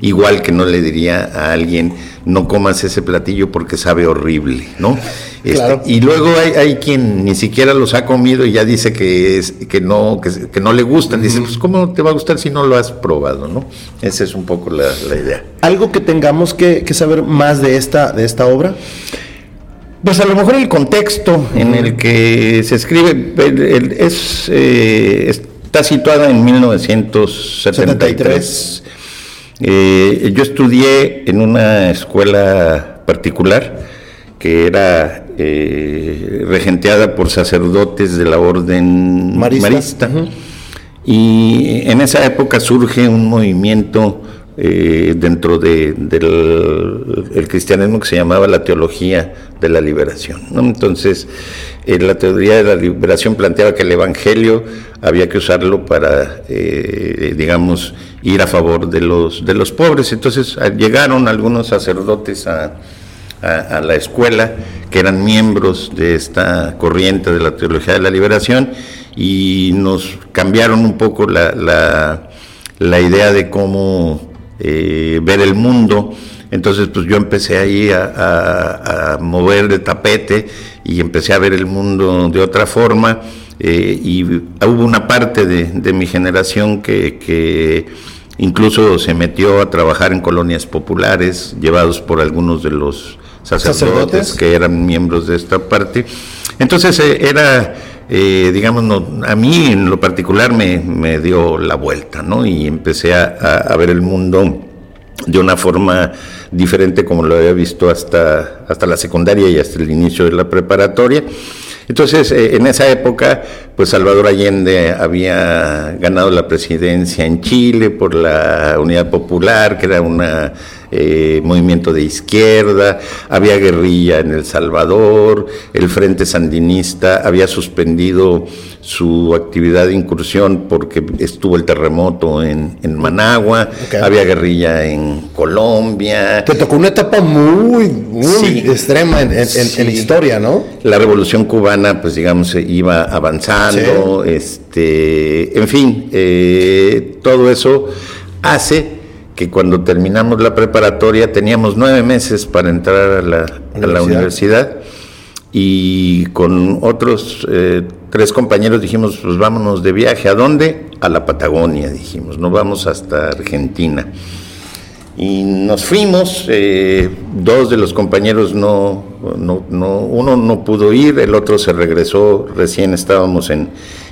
Speaker 2: Igual que no le diría a alguien, no comas ese platillo porque sabe horrible, ¿no? Este, y luego hay, hay, quien ni siquiera los ha comido y ya dice que, es, que, no, que, no le gustan. Dice, pues ¿cómo te va a gustar si no lo has probado, no? Esa es un poco la, idea.
Speaker 1: ¿Algo que tengamos que, que saber más de esta, de esta obra?
Speaker 2: Pues a lo mejor el contexto en el que se escribe es, eh, está situada en 1973. Eh, yo estudié en una escuela particular que era eh, regenteada por sacerdotes de la orden marista. Y en esa época surge un movimiento eh, dentro de, del el cristianismo que se llamaba la teología de la liberación. Entonces, eh, la teoría de la liberación planteaba que el Evangelio había que usarlo para, eh, digamos, ir a favor de los, de los pobres. Entonces, llegaron algunos sacerdotes a, la escuela que eran miembros de esta corriente de la teología de la liberación y nos cambiaron un poco la, la idea de cómo eh, ver el mundo. Entonces, pues yo empecé ahí a, mover de tapete y empecé a ver el mundo de otra forma. Eh, y hubo una parte de, mi generación que, incluso se metió a trabajar en colonias populares, llevados por algunos de los sacerdotes, que eran miembros de esta parte. Entonces eh, era, digamos, a mí en lo particular me, me, dio la vuelta, ¿no? Y empecé a, ver el mundo de una forma diferente como lo había visto hasta, hasta la secundaria y hasta el inicio de la preparatoria. Entonces, eh, en esa época, pues Salvador Allende había ganado la presidencia en Chile por la Unidad Popular, que era un eh, movimiento de izquierda, había guerrilla en El Salvador, el Frente Sandinista había suspendido su actividad de incursión porque estuvo el terremoto en, Managua, había guerrilla en Colombia.
Speaker 1: Te tocó una etapa muy, muy extrema en, la historia, ¿no?
Speaker 2: La revolución cubana, pues digamos, iba avanzando, este, en fin, eh, todo eso hace que cuando terminamos la preparatoria teníamos nueve meses para entrar a la, la universidad y con otros eh, tres compañeros dijimos, pues vámonos de viaje. ¿A dónde? A la Patagonia, dijimos, nos vamos hasta Argentina. Y nos fuimos, eh, dos de los compañeros no, no, no, uno no pudo ir, el otro se regresó, recién estábamos en,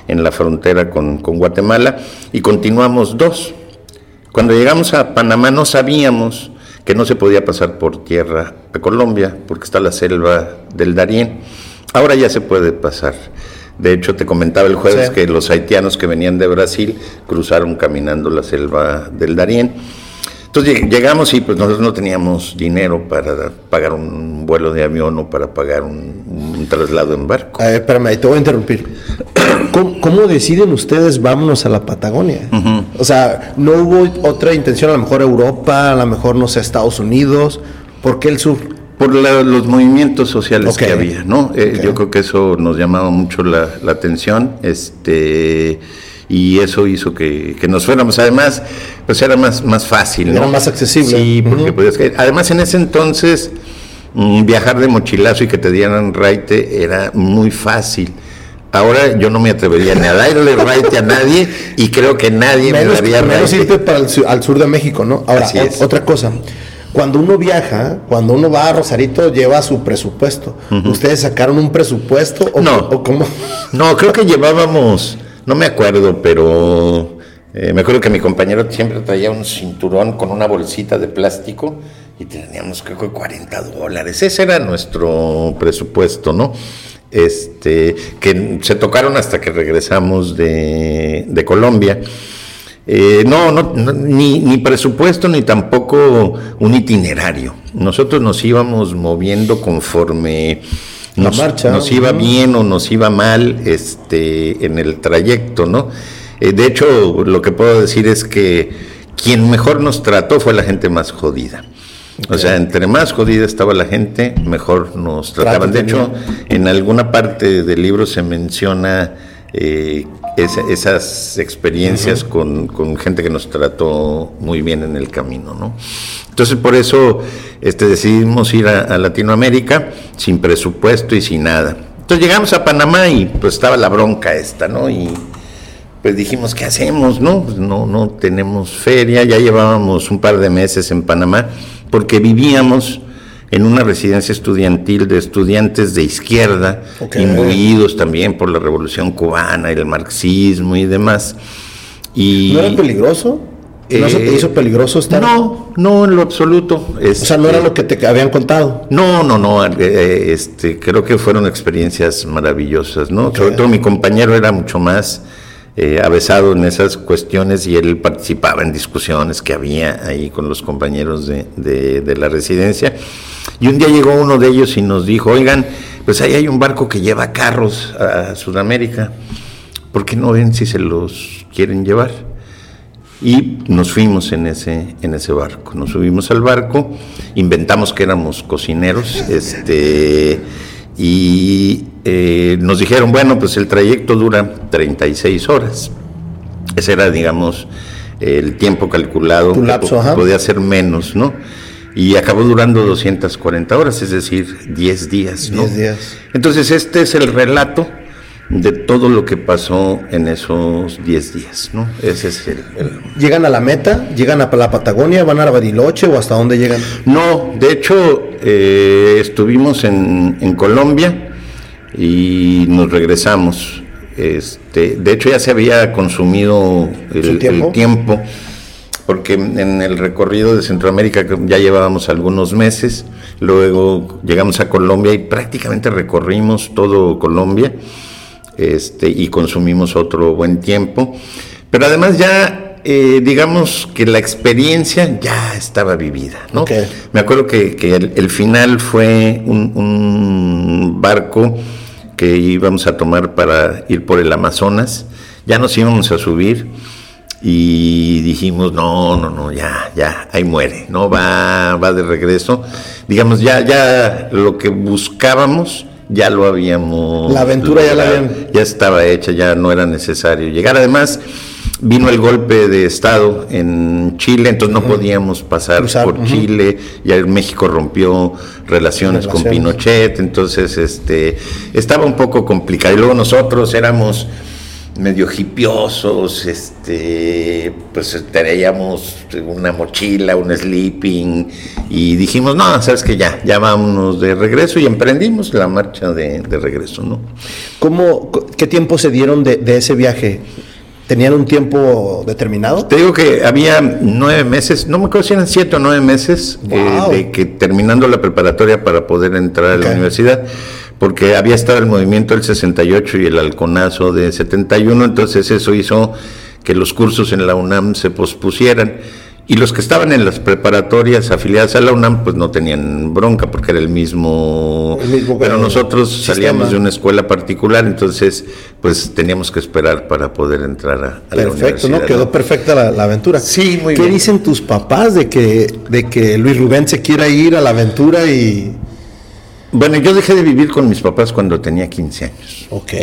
Speaker 2: en la frontera con, con Guatemala y continuamos dos. Cuando llegamos a Panamá no sabíamos que no se podía pasar por tierra a Colombia porque está la selva del Darién. Ahora ya se puede pasar. De hecho, te comentaba el jueves que los haitianos que venían de Brasil cruzaron caminando la selva del Darién. Entonces llegamos y pues nosotros no teníamos dinero para pagar un vuelo de avión o para pagar un, traslado en barco.
Speaker 1: A ver, espérame, te voy a interrumpir. ¿Cómo, deciden ustedes vámonos a la Patagonia? O sea, ¿no hubo otra intención? A lo mejor Europa, a lo mejor, no sé, Estados Unidos. ¿Por qué el sur?
Speaker 2: Por los movimientos sociales que había, ¿no? Eh, yo creo que eso nos llamaba mucho la, atención, este y eso hizo que, nos fuéramos. Además, pues era más, más fácil,
Speaker 1: Era más accesible.
Speaker 2: Sí, porque podías Además, en ese entonces, mm, viajar de mochilazo y que te dieran raite era muy fácil. Ahora yo no me atrevería ni a darle raite a nadie y creo que nadie
Speaker 1: me daría menos irte para el, al sur de México, ¿no? Ahora, otra cosa. Cuando uno viaja, cuando uno va a Rosarito, lleva su presupuesto. ¿Ustedes sacaron un presupuesto
Speaker 2: o, no,
Speaker 1: o cómo?
Speaker 2: No, creo que llevábamos, no me acuerdo, pero eh, me acuerdo que mi compañero siempre traía un cinturón con una bolsita de plástico y teníamos creo que 40 dólares. Ese era nuestro presupuesto, ¿no? este, que se tocaron hasta que regresamos de, Colombia. Eh, no, no, ni, ni, presupuesto ni tampoco un itinerario. Nosotros nos íbamos moviendo conforme nos, nos iba bien o nos iba mal este, en el trayecto, ¿no? Eh, de hecho, lo que puedo decir es que quien mejor nos trató fue la gente más jodida. O sea, entre más jodida estaba la gente, mejor nos trataban. De hecho, en alguna parte del libro se menciona eh, esas experiencias con, gente que nos trató muy bien en el camino, ¿no? Entonces, por eso este, decidimos ir a, Latinoamérica sin presupuesto y sin nada. Entonces llegamos a Panamá y pues estaba la bronca esta, ¿no? Y pues dijimos, ¿qué hacemos? No, pues, no, no tenemos feria, ya llevábamos un par de meses en Panamá porque vivíamos en una residencia estudiantil de estudiantes de izquierda, imbuidos también por la revolución cubana y el marxismo y demás. Y,
Speaker 1: ¿No era peligroso? ¿No se te eh, hizo peligroso estar?
Speaker 2: No, no, en lo absoluto.
Speaker 1: o sea, no era lo que te habían contado.
Speaker 2: No, no, no. Eh, este, creo que fueron experiencias maravillosas, ¿no? Sobre todo mi compañero era mucho más eh, avesado en esas cuestiones y él participaba en discusiones que había ahí con los compañeros de, de, la residencia. Y un día llegó uno de ellos y nos dijo, oigan, pues ahí hay un barco que lleva carros a Sudamérica, ¿por qué no ven si se los quieren llevar? Y nos fuimos en ese, en ese barco, nos subimos al barco, inventamos que éramos cocineros, este y eh, nos dijeron, bueno, pues el trayecto dura 36 horas. Ese era, digamos, el tiempo calculado. Podía ser menos, ¿no? Y acabó durando 240 horas, es decir, 10 días, ¿no?
Speaker 1: 10 días.
Speaker 2: Entonces, este es el relato de todo lo que pasó en esos 10 días, ¿no? Ese es el,
Speaker 1: ¿Llegan a la meta? ¿Llegan a la Patagonia? ¿Van a Bariloche o hasta dónde llegan?
Speaker 2: No, de hecho eh, estuvimos en, en, Colombia y nos regresamos. Este, de hecho ya se había consumido el, tiempo? el tiempo porque en el recorrido de Centroamérica ya llevábamos algunos meses, luego llegamos a Colombia y prácticamente recorrimos todo Colombia este, y consumimos otro buen tiempo. Pero además ya, eh, digamos que la experiencia ya estaba vivida, ¿no? Me acuerdo que, el, final fue un, barco que íbamos a tomar para ir por el Amazonas, ya nos íbamos a subir y dijimos, no, no, no, ya, ya, ahí muere, no va, va de regreso. Digamos, ya, ya lo que buscábamos ya lo habíamos...
Speaker 1: La aventura ya la habían...
Speaker 2: Ya estaba hecha, ya no era necesario llegar. Además, vino el golpe de Estado en Chile, entonces no podíamos pasar por Chile, ya México rompió relaciones, con Pinochet, entonces este estaba un poco complicado. Y luego nosotros éramos medio hipiosos, este, pues traíamos una mochila, un sleeping, y dijimos, no, sabes que ya, ya vámonos de regreso y emprendimos la marcha de, regreso, ¿no?
Speaker 1: ¿Cómo, qué tiempo se dieron de, ese viaje? ¿Tenían un tiempo determinado?
Speaker 2: Te digo que había nueve meses, no me acuerdo si eran siete o nueve meses, eh, de que terminando la preparatoria para poder entrar a la universidad porque había estado el movimiento del 68 y el halconazo de 71, entonces eso hizo que los cursos en la UNAM se pospusieran. Y los que estaban en las preparatorias afiliadas a la UNAM, pues no tenían bronca porque era el mismo. pero nosotros salíamos de una escuela particular, entonces, pues teníamos que esperar para poder entrar a,
Speaker 1: la universidad. Perfecto, ¿no? Quedó perfecta la, aventura.
Speaker 2: Sí, muy
Speaker 1: bien. ¿Qué dicen tus papás de que, de que Luis Rubén se quiera ir a la aventura y
Speaker 2: Bueno, yo dejé de vivir con mis papás cuando tenía 15 años.
Speaker 1: Ok.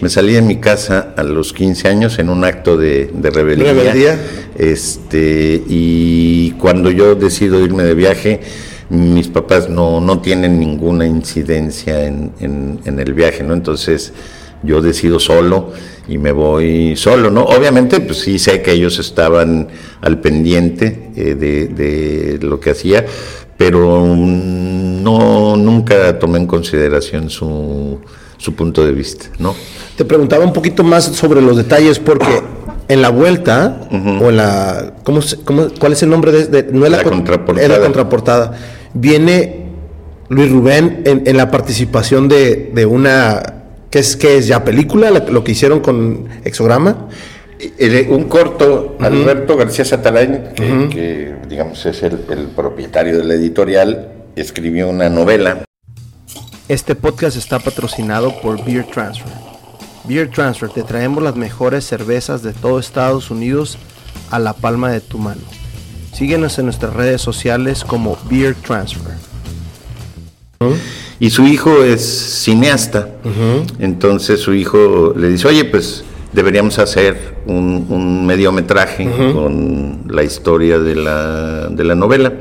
Speaker 2: Me salí de mi casa a los 15 años en un acto de, de rebeldía.
Speaker 1: ¿Rebeldía?
Speaker 2: Este, y cuando yo decido irme de viaje, mis papás no, no tienen ninguna incidencia en, en, el viaje, ¿no? Entonces yo decido solo y me voy solo, ¿no? Obviamente, pues sí sé que ellos estaban al pendiente eh, de, de lo que hacía, pero no nunca tomé en consideración su, su punto de vista, ¿no?
Speaker 1: Te preguntaba un poquito más sobre los detalles porque en la vuelta o en la ¿cómo, cómo, cuál es el nombre de, no es la, contraportada. la contraportada. Viene Luis Rubén en, la participación de, de una ¿qué es qué es ya película lo que hicieron con Exograma.
Speaker 2: Un corto, Alberto García Satalain, que, digamos es el, propietario de la editorial, escribió una novela.
Speaker 1: Este podcast está patrocinado por Beer Transfer. Beer Transfer, te traemos las mejores cervezas de todo Estados Unidos a la palma de tu mano. Síguenos en nuestras redes sociales como Beer Transfer.
Speaker 2: Y su hijo es cineasta, entonces su hijo le dice, oye, pues deberíamos hacer un, mediometraje con la historia de la, de la novela.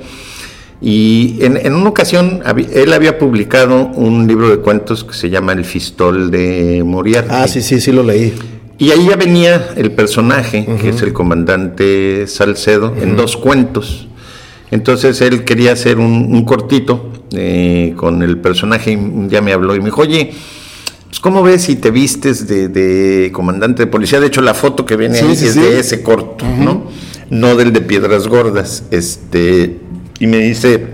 Speaker 2: Y en, una ocasión él había publicado un libro de cuentos que se llama El Fistol de Moriarty.
Speaker 1: Ah, sí, sí, sí lo leí.
Speaker 2: Y ahí ya venía el personaje, que es el comandante Salcedo, en dos cuentos. Entonces él quería hacer un, cortito eh, con el personaje y ya me habló y me dijo, oye, pues, ¿cómo ves si te vistes de, comandante de policía? De hecho, la foto que viene ahí es de ese corto, ¿no? No del de Piedras Gordas. Este, y me dice,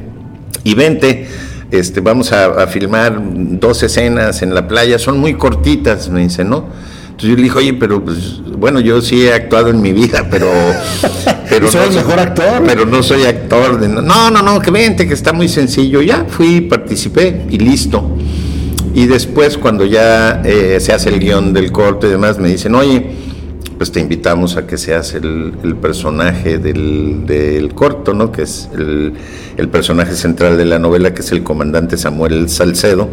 Speaker 2: y vente, este, vamos a, filmar dos escenas en la playa, son muy cortitas, me dice, ¿no? Entonces yo le dije, oye, pero pues, bueno, yo sí he actuado en mi vida, pero.
Speaker 1: pero soy el mejor actor.
Speaker 2: Pero no soy actor. De, no, no, no, que vente, que está muy sencillo. Ya fui, participé y listo. Y después, cuando ya eh, se hace el guion del corte y demás, me dicen, oye, pues te invitamos a que seas el, el personaje del, del, corto, ¿no? Que es el, el, personaje central de la novela, que es el comandante Samuel Salcedo.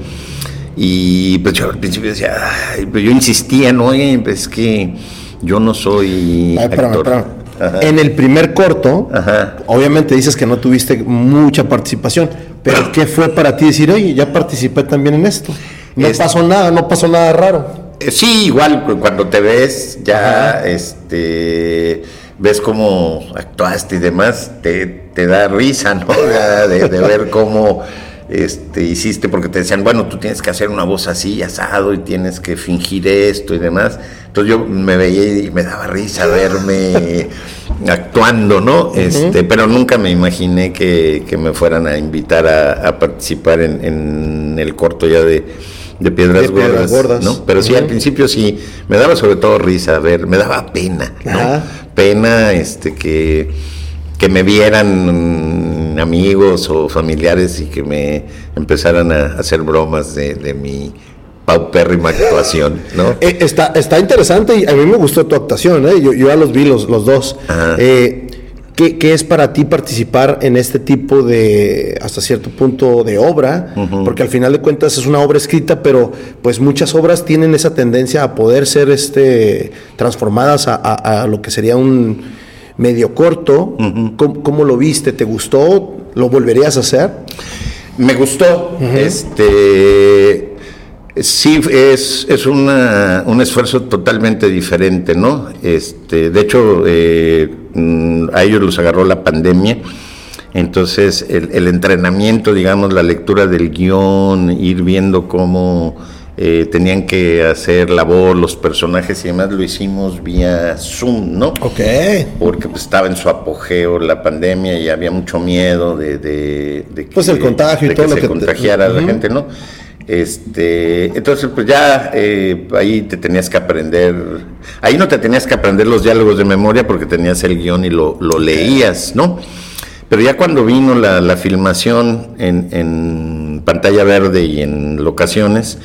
Speaker 2: Y pues yo al principio decía, Ay, pues yo insistía, ¿no? Oye, pues es que yo no soy actor.
Speaker 1: En el primer corto, obviamente dices que no tuviste mucha participación, pero ¿qué fue para ti decir, oye, ya participé también en esto? No pasó nada, no pasó nada raro.
Speaker 2: Eh, sí, igual cuando te ves, ya este ves cómo actuaste y demás, te, te da risa, ¿no? De, de ver cómo este, hiciste, porque te decían, bueno, tú tienes que hacer una voz así, asado, y tienes que fingir esto y demás. Entonces yo me veía y me daba risa verme actuando, ¿no? Este, pero nunca me imaginé que, me fueran a invitar a, participar en, el corto ya de, Piedras, gordas, ¿no? Pero sí, al principio sí, me daba sobre todo risa ver, me daba pena, ¿no? Pena este, que, que me vieran amigos o familiares y que me empezaran a hacer bromas de, de mi paupérrima actuación, ¿no?
Speaker 1: Eh, está, está interesante y a mí me gustó tu actuación, ¿eh? yo, ya los vi los, los dos. Eh, ¿qué, ¿qué, es para ti participar en este tipo de, hasta cierto punto, de obra? Porque al final de cuentas es una obra escrita, pero pues muchas obras tienen esa tendencia a poder ser este, transformadas a, a, lo que sería un medio corto. ¿Cómo, lo viste? ¿Te gustó? ¿Lo volverías a hacer?
Speaker 2: Me gustó. Este Sí, es, es una, un esfuerzo totalmente diferente, ¿no? Este, de hecho, eh, mm, a ellos los agarró la pandemia, entonces el, el, entrenamiento, digamos, la lectura del guion, ir viendo cómo eh, tenían que hacer labor los personajes y demás, lo hicimos vía Zoom, ¿no?
Speaker 1: Ok.
Speaker 2: Porque pues, estaba en su apogeo la pandemia y había mucho miedo de, de,
Speaker 1: que, pues el contagio y todo
Speaker 2: que
Speaker 1: lo
Speaker 2: se contagiara la gente, ¿no? Este, entonces, pues ya eh, ahí te tenías que aprender, ahí no te tenías que aprender los diálogos de memoria porque tenías el guion y lo, leías, ¿no? Pero ya cuando vino la, filmación en, pantalla verde y en locaciones,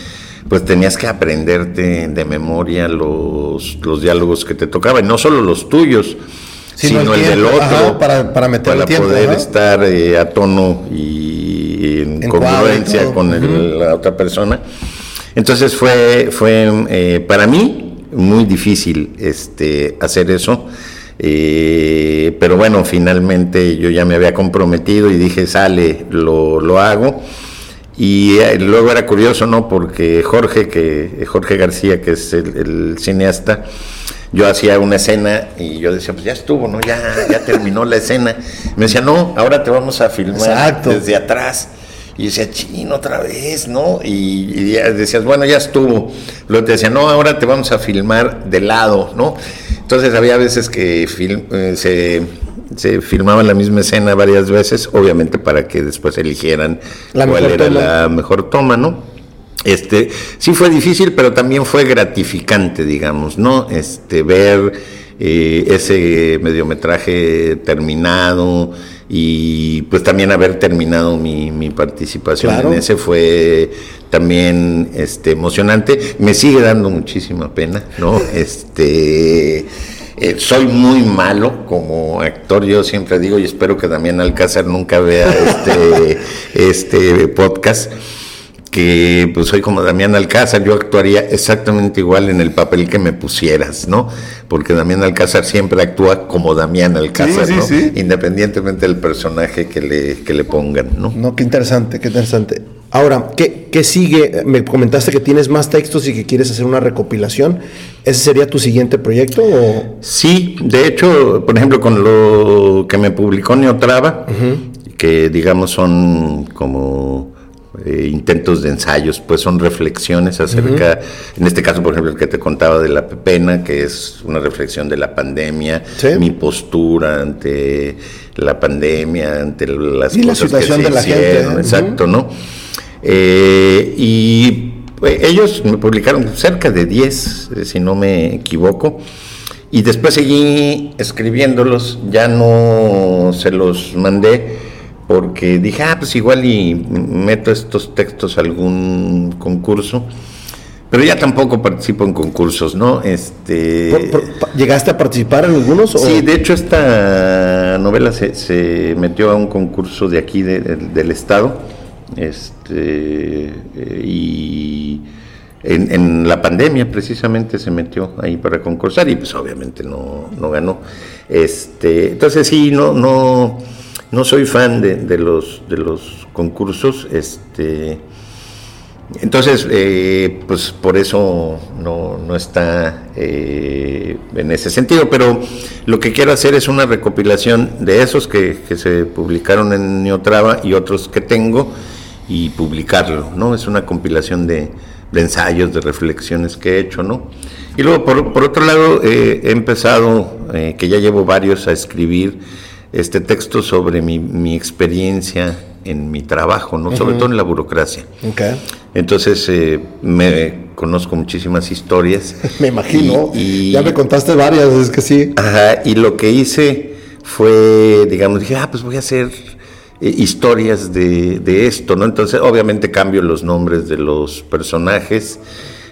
Speaker 2: pues tenías que aprenderte de memoria los, los diálogos que te tocaban, no solo los tuyos, sino, el, del otro,
Speaker 1: para, para, meter
Speaker 2: para poder estar eh, a tono y en, congruencia con la otra persona. Entonces fue, fue eh, para mí muy difícil este, hacer eso. Eh, pero bueno, finalmente yo ya me había comprometido y dije, sale, lo, lo hago. Y eh, luego era curioso, ¿no? Porque Jorge, que, Jorge García, que es el, cineasta, yo hacía una escena y yo decía, pues ya estuvo, ¿no? Ya, ya terminó la escena. Me decía, no, ahora te vamos a filmar desde atrás. Y decía, chino, otra vez, ¿no? Y, decías, bueno, ya estuvo. Luego te decía, no, ahora te vamos a filmar de lado, ¿no? Entonces había veces que eh, se se filmaba la misma escena varias veces, obviamente para que después eligieran cuál era la mejor toma, ¿no? Este, sí fue difícil, pero también fue gratificante, digamos, ¿no? Este, ver eh, ese mediometraje terminado y pues también haber terminado mi, participación en ese fue también este emocionante. Me sigue dando muchísima pena, ¿no? Este eh, soy muy malo como actor, yo siempre digo, y espero que Damián Alcázar nunca vea este, este podcast, que pues soy como Damián Alcázar, yo actuaría exactamente igual en el papel que me pusieras, ¿no? Porque Damián Alcázar siempre actúa como Damián Alcázar, ¿no? Independientemente del personaje que le, que le pongan, ¿no?
Speaker 1: No, qué interesante, qué interesante. Ahora, ¿qué, sigue? Me comentaste que tienes más textos y que quieres hacer una recopilación. ¿Ese sería tu siguiente proyecto?
Speaker 2: Sí, de hecho, por ejemplo, con lo que me publicó Neotrava, que digamos son como eh, intentos de ensayos, pues son reflexiones acerca, en este caso, por ejemplo, el que te contaba de la pena, que es una reflexión de la pandemia, mi postura ante la pandemia, ante las
Speaker 1: cosas la situación que se de la hicieron,
Speaker 2: gente. exacto, ¿no? Eh, y pues, ellos me publicaron cerca de 10, eh, si no me equivoco. Y después seguí escribiéndolos, ya no se los mandé porque dije, ah, pues igual y meto estos textos a algún concurso. Pero ya tampoco participo en concursos, ¿no? Este,
Speaker 1: ¿Llegaste a participar en algunos?
Speaker 2: Sí, de hecho esta novela se, se metió a un concurso de aquí del estado este, eh, y en, la pandemia precisamente se metió ahí para concursar y pues obviamente no, no ganó. Este, entonces sí, no, no, no soy fan de, los, de los concursos. Este, entonces, eh, pues por eso no, está eh, en ese sentido, pero lo que quiero hacer es una recopilación de esos que, se publicaron en Neotrava y otros que tengo y publicarlo, ¿no? Es una compilación de, ensayos, de reflexiones que he hecho, ¿no? Y luego, por, otro lado, eh, he empezado, eh, que ya llevo varios, a escribir este texto sobre mi, experiencia en mi trabajo, ¿no? Sobre todo en la burocracia. Entonces, eh, me conozco muchísimas historias.
Speaker 1: me imagino. Y, ya me contaste varias, es que sí.
Speaker 2: Ajá, y lo que hice fue, digamos, dije, ah, pues voy a hacer eh, historias de, de, esto, ¿no? Entonces, obviamente cambio los nombres de los personajes,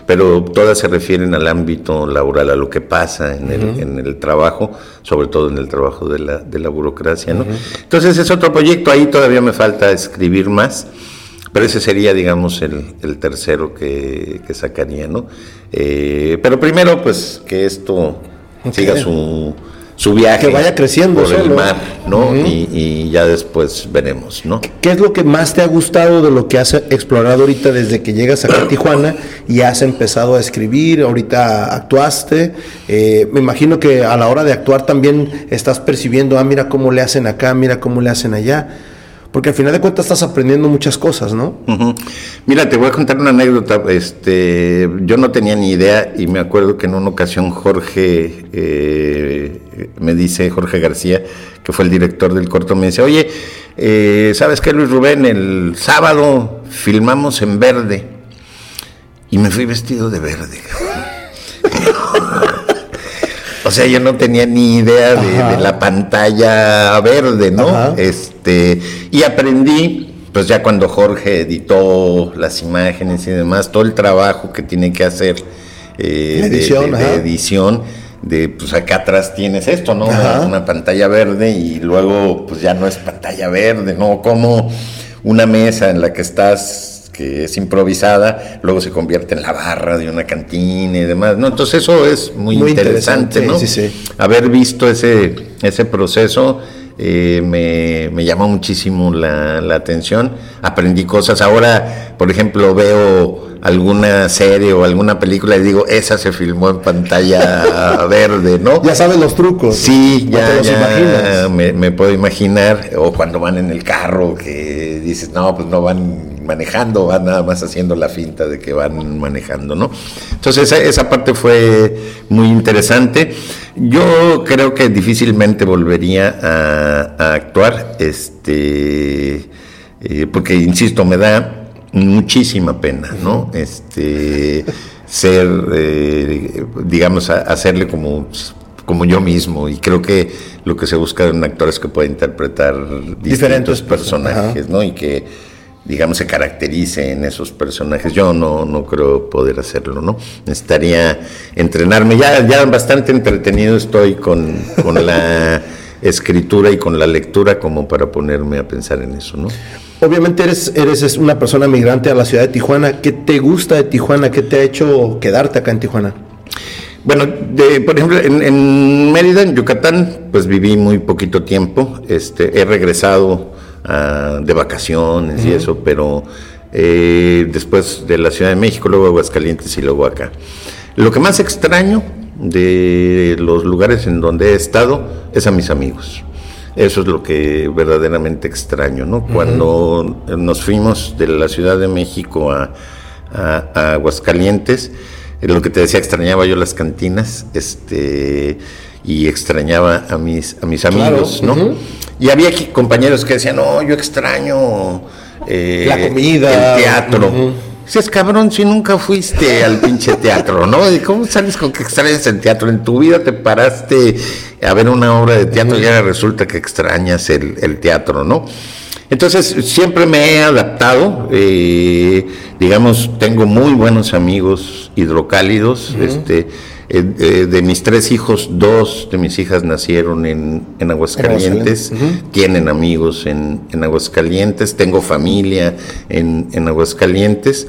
Speaker 2: pero todas se refieren al ámbito laboral, a lo que pasa en, el, en el trabajo, sobre todo en el trabajo de la, de la burocracia, ¿no? Entonces es otro proyecto, ahí todavía me falta escribir más, pero ese sería, digamos, el, el tercero que, que, sacaría, ¿no? Eh, pero primero, pues, que esto siga su su viaje.
Speaker 1: Que vaya creciendo
Speaker 2: por el mar, ¿no? y, ya después veremos, ¿no?
Speaker 1: ¿Qué es lo que más te ha gustado de lo que has explorado ahorita desde que llegas acá a Tijuana y has empezado a escribir? Ahorita actuaste. Eh, me imagino que a la hora de actuar también estás percibiendo, ah, mira cómo le hacen acá, mira cómo le hacen allá. Porque al final de cuentas estás aprendiendo muchas cosas, ¿no?
Speaker 2: Mira, te voy a contar una anécdota. Este, yo no tenía ni idea y me acuerdo que en una ocasión Jorge eh, me dice, Jorge García, que fue el director del corto, me dice, oye, eh, ¿sabes qué, Luis Rubén? El sábado filmamos en verde y me fui vestido de verde. O sea, yo no tenía ni idea de, la pantalla verde, ¿no? Este, y aprendí, pues ya cuando Jorge editó las imágenes y demás, todo el trabajo que tiene que hacer
Speaker 1: eh, edición,
Speaker 2: de, edición, de pues acá atrás tienes esto, ¿no? Una, pantalla verde y luego pues ya no es pantalla verde, ¿no? Como una mesa en la que estás que es improvisada, luego se convierte en la barra de una cantina y demás, ¿no? Entonces eso es muy, interesante, ¿no? Sí, sí. Haber visto ese, ese proceso eh, me, me, llamó muchísimo la, la, atención, aprendí cosas, ahora, por ejemplo, veo alguna serie o alguna película y digo, esa se filmó en pantalla verde, ¿no?
Speaker 1: Ya sabes los trucos.
Speaker 2: Sí, ya, ya me, me, puedo imaginar, o cuando van en el carro que dices, no, pues no van manejando, van nada más haciendo la finta de que van manejando, ¿no? Entonces esa, parte fue muy interesante. Yo creo que difícilmente volvería a, actuar, este, eh, porque insisto, me da muchísima pena, ¿no? Este, ser, eh, digamos, hacerle como como yo mismo y creo que lo que se busca de un actor es que pueda interpretar diferentes personajes, ¿no? Y que digamos, se caracterice en esos personajes. Yo no, no creo poder hacerlo, ¿no? Necesitaría entrenarme. Ya, ya bastante entretenido estoy con, con la escritura y con la lectura como para ponerme a pensar en eso, ¿no?
Speaker 1: Obviamente eres, eres una persona migrante a la ciudad de Tijuana. ¿Qué te gusta de Tijuana? ¿Qué te ha hecho quedarte acá en Tijuana?
Speaker 2: Bueno, de, por ejemplo, en, en, Mérida, en Yucatán, pues viví muy poquito tiempo. Este, he regresado de vacaciones y eso, pero eh, después de la Ciudad de México, luego Aguascalientes y luego acá. Lo que más extraño de los lugares en donde he estado es a mis amigos. Eso es lo que verdaderamente extraño, ¿no? Cuando nos fuimos de la Ciudad de México a, a, Aguascalientes, lo que te decía, extrañaba yo las cantinas, este, y extrañaba a mis, a mis amigos, ¿no? Y había compañeros que decían, no, yo extraño
Speaker 1: eh, la comida,
Speaker 2: el teatro. Si es cabrón, si nunca fuiste al pinche teatro, ¿no? ¿Y cómo sales con que extrañas el teatro? En tu vida te paraste a ver una obra de teatro y ahora resulta que extrañas el, teatro, ¿no? Entonces, siempre me he adaptado, eh, digamos, tengo muy buenos amigos hidrocálidos, este eh, eh, de mis tres hijos, dos de mis hijas nacieron en, en Aguascalientes, tienen amigos en, en, Aguascalientes, tengo familia en, en, Aguascalientes.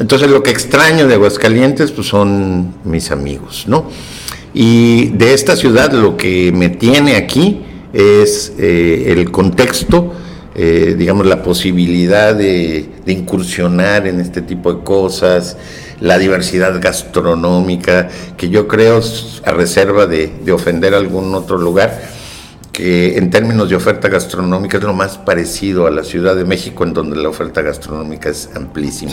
Speaker 2: Entonces lo que extraño de Aguascalientes pues son mis amigos, ¿no? Y de esta ciudad lo que me tiene aquí es eh, el contexto, digamos, la posibilidad de, de incursionar en este tipo de cosas, la diversidad gastronómica, que yo creo, a reserva de, ofender a algún otro lugar, que en términos de oferta gastronómica es lo más parecido a la Ciudad de México, en donde la oferta gastronómica es amplísima.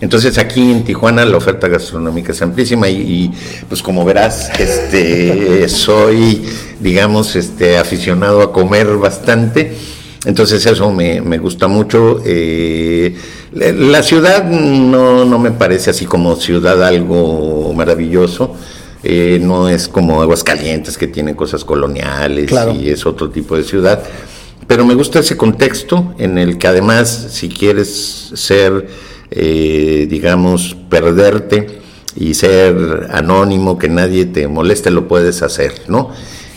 Speaker 2: Entonces aquí en Tijuana la oferta gastronómica es amplísima y, pues como verás, este, soy, digamos, este, aficionado a comer bastante. Entonces eso me, me gusta mucho. Eh, la ciudad no, no me parece así como ciudad algo maravilloso. Eh, no es como Aguascalientes que tiene cosas coloniales y es otro tipo de ciudad. Pero me gusta ese contexto en el que además si quieres ser, eh, digamos, perderte y ser anónimo, que nadie te moleste, lo puedes hacer, ¿no?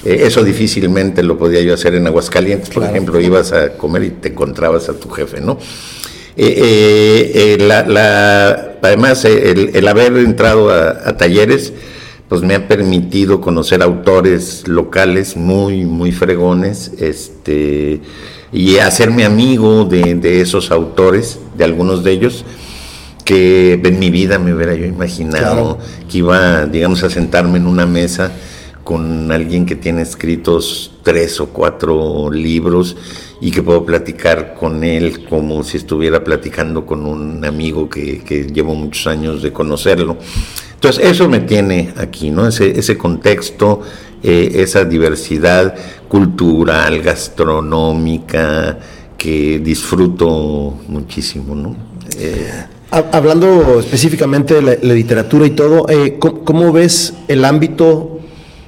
Speaker 2: Eh, eso difícilmente lo podía yo hacer en Aguascalientes, por ejemplo, ibas a comer y te encontrabas a tu jefe, ¿no? Eh, eh, la, además, el, haber entrado a, talleres, pues me ha permitido conocer autores locales muy, muy fregones, este, y hacerme amigo de, esos autores, de algunos de ellos, que en mi vida me hubiera yo imaginado que iba, digamos, a sentarme en una mesa con alguien que tiene escritos tres o cuatro libros y que puedo platicar con él como si estuviera platicando con un amigo que, llevo muchos años de conocerlo. Entonces, eso me tiene aquí, ¿no? Ese, ese contexto, eh, esa diversidad cultural, gastronómica, que disfruto muchísimo, ¿no?
Speaker 1: Eh, Hablando específicamente de la, literatura y todo, eh, ¿cómo, ves el ámbito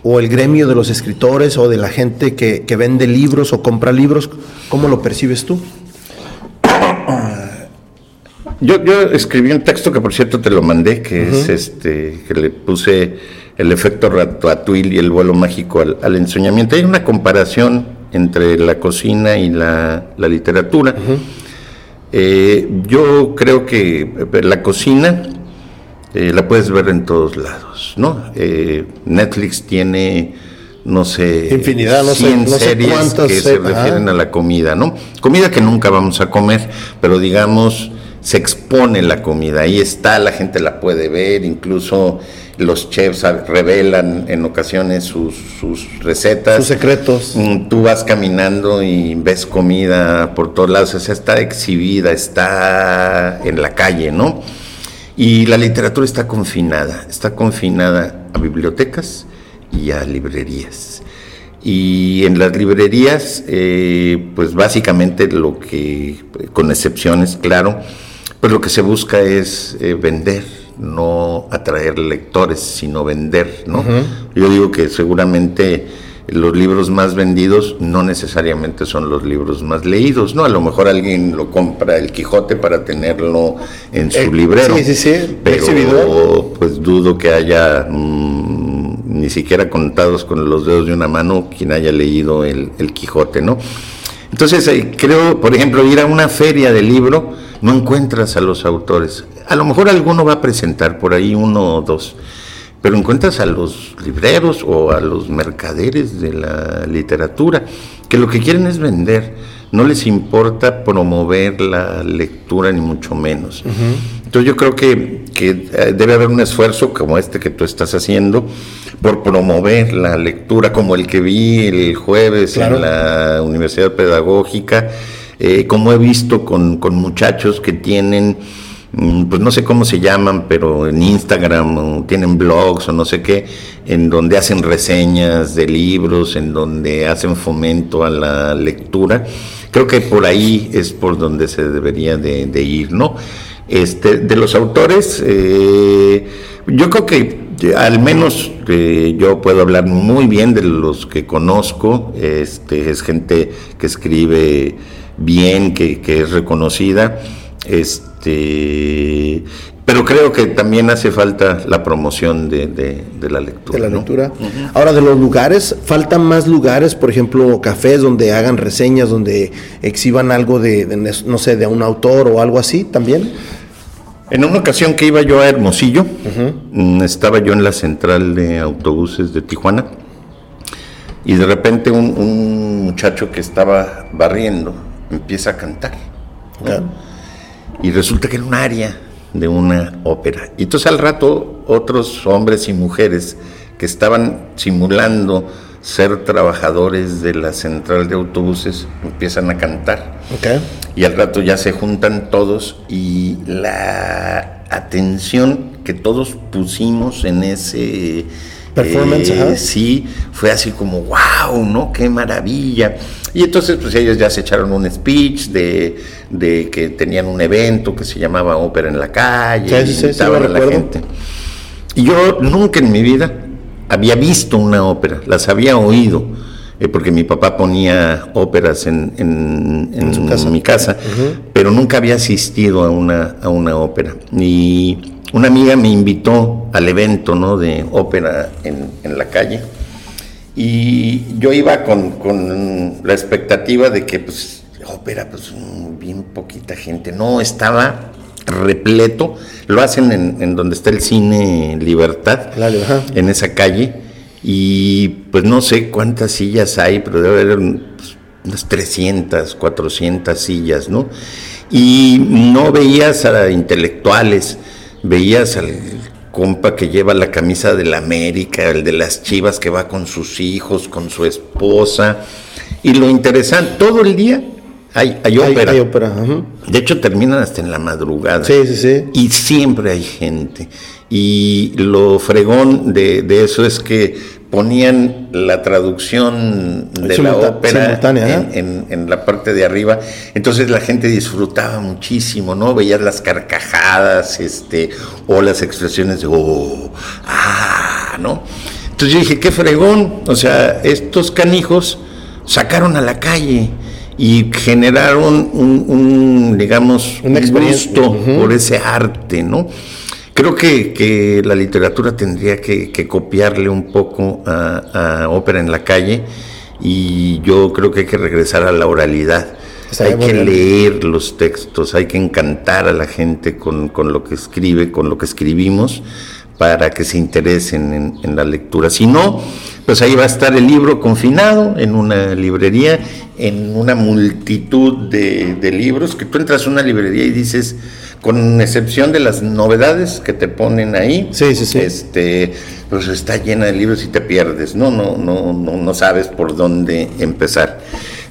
Speaker 1: o el gremio de los escritores o de la gente que, vende libros o compra libros, ¿cómo lo percibes tú?
Speaker 2: Yo, yo escribí un texto que por cierto te lo mandé, que es este, que le puse el efecto ratatouille y el vuelo mágico al, ensoñamiento. Hay una comparación entre la cocina y la, literatura. Eh, yo creo que la cocina la puedes ver en todos lados, ¿no? Netflix tiene no sé,
Speaker 1: infinidad, no 100
Speaker 2: series que se refieren a la comida, ¿no? Comida que nunca vamos a comer, pero digamos se expone la comida, ahí está, la gente la puede ver, incluso los chefs revelan en ocasiones sus, recetas.
Speaker 1: Sus secretos.
Speaker 2: Mm, tú vas caminando y ves comida por todos lados, o sea, está exhibida, está en la calle, ¿no? Y la literatura está confinada, está confinada a bibliotecas y a librerías. Y en las librerías, eh, pues básicamente lo que, con excepciones, claro, pues lo que se busca es eh, vender, no atraer lectores, sino vender, ¿no? Yo digo que seguramente los libros más vendidos no necesariamente son los libros más leídos, ¿no? A lo mejor alguien lo compra el Quijote para tenerlo en su eh, librero.
Speaker 1: Sí, sí, sí.
Speaker 2: Pero pues dudo que haya mm, ni siquiera contados con los dedos de una mano quien haya leído el, el Quijote, ¿no? Entonces, eh, creo, por ejemplo, ir a una feria de libro, no encuentras a los autores. A lo mejor alguno va a presentar por ahí uno o dos, pero encuentras a los libreros o a los mercaderes de la literatura, que lo que quieren es vender, no les importa promover la lectura ni mucho menos. Entonces yo creo que, que, eh, debe haber un esfuerzo como este que tú estás haciendo por promover la lectura, como el que vi el jueves en la Universidad Pedagógica, eh, como he visto con, con muchachos que tienen pues no sé cómo se llaman, pero en Instagram o tienen blogs o no sé qué, en donde hacen reseñas de libros, en donde hacen fomento a la lectura. Creo que por ahí es por donde se debería de, ir, ¿no? Este, de los autores, eh, yo creo que al menos yo puedo hablar muy bien de los que conozco, este, es gente que escribe bien, que, es reconocida, este, pero creo que también hace falta la promoción de, la lectura.
Speaker 1: De la lectura. Ahora, de los lugares, faltan más lugares, por ejemplo, cafés donde hagan reseñas, donde exhiban algo de, no sé, de un autor o algo así también.
Speaker 2: En una ocasión que iba yo a Hermosillo, mm, estaba yo en la central de autobuses de Tijuana y de repente un, muchacho que estaba barriendo empieza a cantar. Y resulta que era un área de una ópera. Y entonces al rato otros hombres y mujeres que estaban simulando ser trabajadores de la central de autobuses empiezan a cantar. Y al rato ya se juntan todos y la atención que todos pusimos en ese
Speaker 1: performance,
Speaker 2: eh, sí, fue así como wow, ¿no? Qué maravilla. Y entonces pues ellos ya se echaron un speech de, de que tenían un evento que se llamaba Ópera en la calle,
Speaker 1: y a la gente.
Speaker 2: Y yo nunca en mi vida había visto una ópera, las había oído, eh, porque mi papá ponía óperas en, en, mi casa, pero nunca había asistido a una, a una ópera. Y una amiga me invitó al evento ¿no? de ópera en, la calle. Y yo iba con, con, la expectativa de que, pues, ópera, pues, bien poquita gente. No, estaba repleto. Lo hacen en, donde está el cine Libertad, en esa calle. Y pues no sé cuántas sillas hay, pero debe haber pues, unas 300, 400 sillas, ¿no? Y no veías a intelectuales, veías al compa que lleva la camisa de la América, el de las chivas que va con sus hijos, con su esposa. Y lo interesante, todo el día hay, hay ópera. De hecho, terminan hasta en la madrugada.
Speaker 1: Sí, sí, sí.
Speaker 2: Y siempre hay gente. Y lo fregón de, eso es que ponían la traducción de la ópera en, en, la parte de arriba. Entonces la gente disfrutaba muchísimo, ¿no? Veías las carcajadas, este, o las expresiones de, oh, ah, ¿no? Entonces yo dije, qué fregón. O sea, estos canijos sacaron a la calle y generaron un, digamos, un gusto por ese arte, ¿no? Creo que, la literatura tendría que, copiarle un poco a, Ópera en la calle y yo creo que hay que regresar a la oralidad. hay que leer los textos, hay que encantar a la gente con, lo que escribe, con lo que escribimos, para que se interesen en, la lectura. Si no, pues ahí va a estar el libro confinado en una librería, en una multitud de, de libros, que tú entras a una librería y dices, con excepción de las novedades que te ponen ahí,
Speaker 1: sí, sí, sí.
Speaker 2: este, pues está llena de libros y te pierdes, no, no, no, no, no sabes por dónde empezar.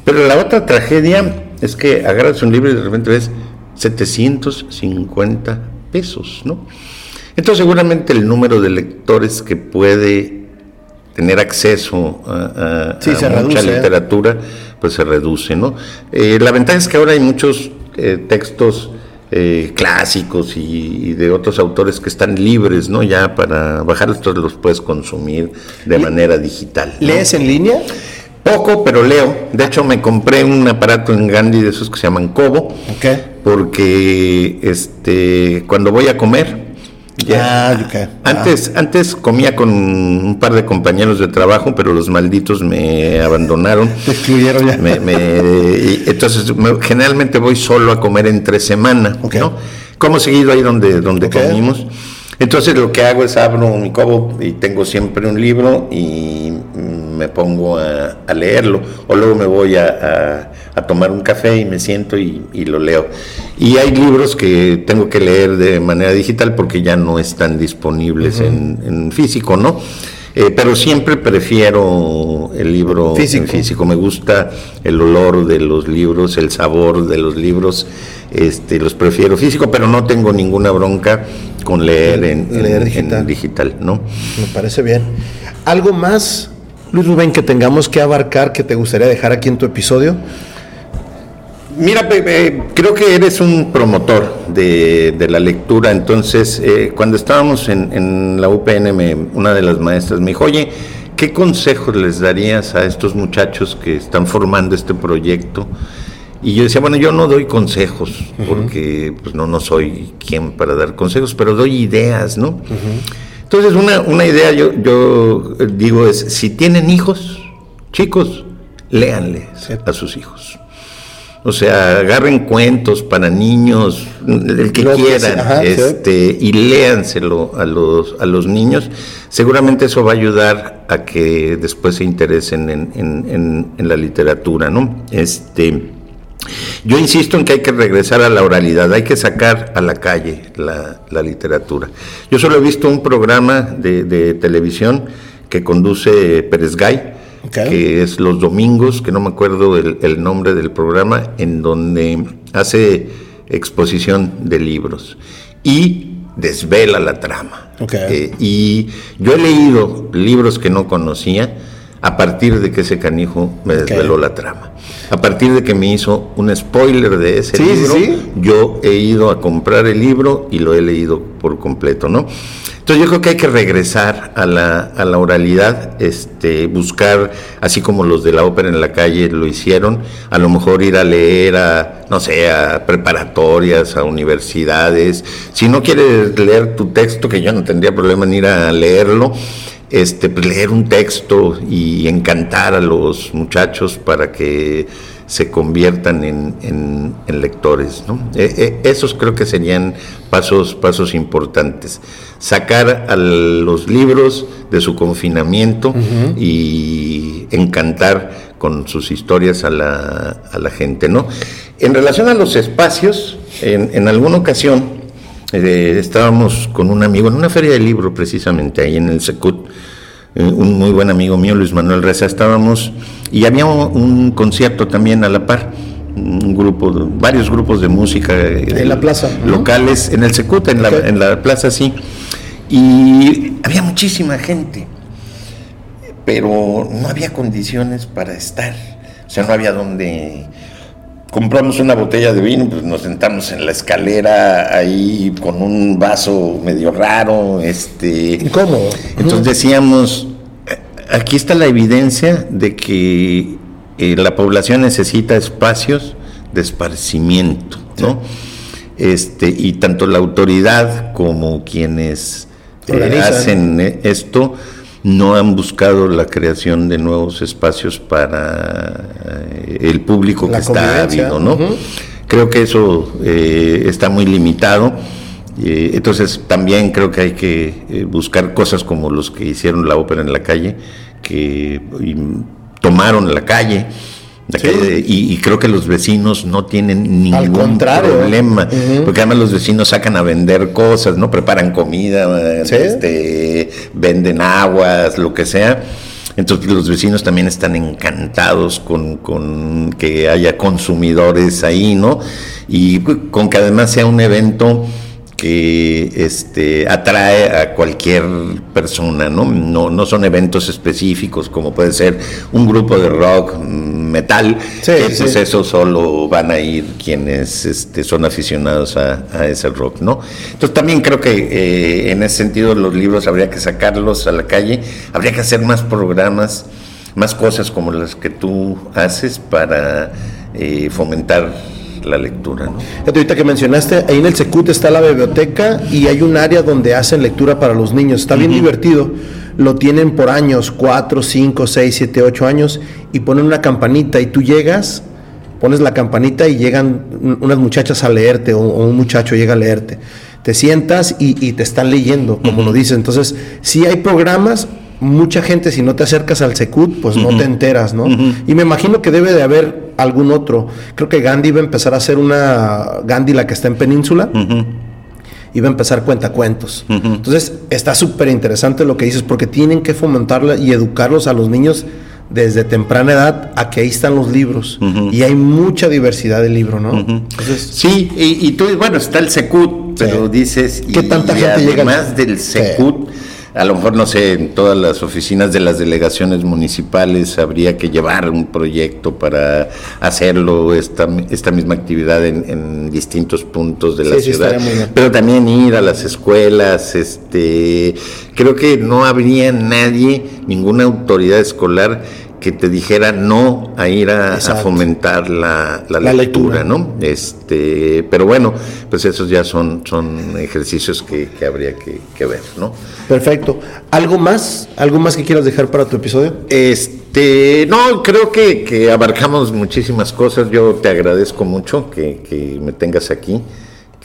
Speaker 2: Pero la otra tragedia es que agarras un libro y de repente ves 750 pesos, ¿no? Entonces seguramente el número de lectores que puede tener acceso a, mucha ¿eh? literatura, pues se reduce, ¿no? Eh, la ventaja es que ahora hay muchos eh, textos eh, clásicos y, de otros autores que están libres, ¿no? Ya para bajar estos los puedes consumir de manera digital.
Speaker 1: ¿Lees en línea?
Speaker 2: Poco, pero leo. De hecho, me compré un aparato en Gandhi de esos que se llaman Kobo. Porque este, cuando voy a comer, ya. Ah, antes, antes comía con un par de compañeros de trabajo, pero los malditos me abandonaron.
Speaker 1: Te excluyeron ya.
Speaker 2: entonces, generalmente voy solo a comer entre semana, ¿no? Como seguido ahí donde, donde comimos. Entonces lo que hago es abro mi cobo y tengo siempre un libro y me pongo a, leerlo. O luego me voy a, tomar un café y me siento y, lo leo. Y hay libros que tengo que leer de manera digital porque ya no están disponibles en, físico, ¿no? Eh, pero siempre prefiero el libro físico. físico. Me gusta el olor de los libros, el sabor de los libros. Este, los prefiero físico, pero no tengo ninguna bronca con leer en, digital. ¿no?
Speaker 1: Me parece bien. ¿Algo más, Luis Rubén, que tengamos que abarcar que te gustaría dejar aquí en tu episodio?
Speaker 2: Mira, creo que eres un promotor de, la lectura, entonces eh, cuando estábamos en, la UPN, una de las maestras me dijo, oye, ¿qué consejos les darías a estos muchachos que están formando este proyecto? Y yo decía, bueno, yo no doy consejos, porque pues no, no soy quien para dar consejos, pero doy ideas, ¿no? Entonces, una, una idea yo, yo digo es, si tienen hijos, chicos, léanle a sus hijos. O sea, agarren cuentos para niños, el que quieran, este, y léanselo a los, a los niños. Seguramente eso va a ayudar a que después se interesen en, en, en la literatura, ¿no? Este, yo insisto en que hay que regresar a la oralidad, hay que sacar a la calle la, literatura. Yo solo he visto un programa de, televisión que conduce Pérez Gay, que es los domingos, que no me acuerdo el, nombre del programa, en donde hace exposición de libros y desvela la trama. Eh, y yo he leído libros que no conocía a partir de que ese canijo me desveló la trama. A partir de que me hizo un spoiler de ese libro, yo he ido a comprar el libro y lo he leído por completo, ¿no? Entonces yo creo que hay que regresar a la, a la oralidad, este, buscar, así como los de la ópera en la calle lo hicieron, a lo mejor ir a leer a, no sé, a preparatorias, a universidades. Si no quieres leer tu texto, que yo no tendría problema en ir a leerlo, este, pues, leer un texto y encantar a los muchachos para que se conviertan en, lectores. E, e, esos creo que serían pasos, pasos importantes. Sacar a los libros de su confinamiento y encantar con sus historias a la, a la, gente. ¿no? En relación a los espacios, en, en alguna ocasión eh, estábamos con un amigo en una feria de libro precisamente ahí en el Secut, eh, un muy buen amigo mío, Luis Manuel Reza, estábamos y había un, concierto también a la par un grupo, varios grupos de música
Speaker 1: en eh, la plaza
Speaker 2: locales en el Secut, en, la, en la plaza sí, y había muchísima gente, pero no había condiciones para estar, o sea, no había donde compramos una botella de vino, pues nos sentamos en la escalera ahí con un vaso medio raro, este...
Speaker 1: Incómodo.
Speaker 2: Entonces decíamos, aquí está la evidencia de que eh, la población necesita espacios de esparcimiento, ¿no? Este, y tanto la autoridad como quienes eh, hacen esto, no han buscado la creación de nuevos espacios para eh, el público que está ávido, ¿no? Creo que eso eh, está muy limitado. Eh, entonces también creo que hay que buscar cosas como los que hicieron la ópera en la calle, que tomaron la calle, y, creo que los vecinos no tienen ningún problema, porque además los vecinos sacan a vender cosas, no preparan comida, este, venden aguas, lo que sea. Entonces los vecinos también están encantados con, con, que haya consumidores ahí, ¿no? Y con que además sea un evento que este, atrae a cualquier persona, ¿no? ¿no? No son eventos específicos como puede ser un grupo de rock, metal, que pues eso solo van a ir quienes este, son aficionados a, ese rock, ¿no? Entonces también creo que eh, en ese sentido los libros habría que sacarlos a la calle, habría que hacer más programas, más cosas como las que tú haces para eh, fomentar la lectura. ¿no?
Speaker 1: Ahorita que mencionaste, ahí en el Secut está la biblioteca y hay un área donde hacen lectura para los niños. Está bien divertido. Lo tienen por años, 4, 5, 6, 7, 8 años, y ponen una campanita y tú llegas, pones la campanita y llegan unas muchachas a leerte o, un muchacho llega a leerte. Te sientas y, te están leyendo, como lo dices. Entonces, si hay programas, mucha gente, si no te acercas al Secut, pues no te enteras, ¿no? Y me imagino que debe de haber algún otro. Creo que Gandhi iba a empezar a hacer una. Gandhi, la que está en Península. Iba a empezar cuentacuentos. Entonces, está súper interesante lo que dices, porque tienen que fomentarla y educarlos a los niños desde temprana edad a que ahí están los libros. Y hay mucha diversidad de libros, ¿no?
Speaker 2: Entonces, sí, y, tú, bueno, está el Secut, pero dices.
Speaker 1: ¿Qué tanta gente
Speaker 2: además del Secut a lo mejor, no sé, en todas las oficinas de las delegaciones municipales habría que llevar un proyecto para hacerlo, esta, esta misma actividad en, distintos puntos de la ciudad. Pero también ir a las escuelas, este, creo que no habría nadie, ninguna autoridad escolar que te dijera no a ir a, fomentar la, lectura, ¿no? Este, pero bueno, pues esos ya son, son ejercicios que, habría que, ver, ¿no?
Speaker 1: Perfecto. ¿Algo más? ¿Algo más que quieras dejar para tu episodio?
Speaker 2: Este, no, creo que, abarcamos muchísimas cosas. Yo te agradezco mucho que, que me tengas aquí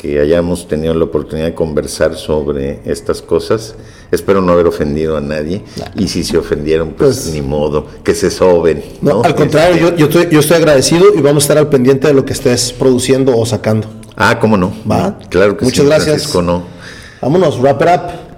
Speaker 2: que hayamos tenido la oportunidad de conversar sobre estas cosas. Espero no haber ofendido a nadie. Y si se ofendieron, pues, pues, ni modo, que se soben.
Speaker 1: No, al contrario, este, yo, estoy, yo estoy agradecido y vamos a estar al pendiente de lo que estés produciendo o sacando.
Speaker 2: Ah, cómo no.
Speaker 1: Va.
Speaker 2: Claro que
Speaker 1: Muchas gracias.
Speaker 2: no.
Speaker 1: Vámonos, wrap it up.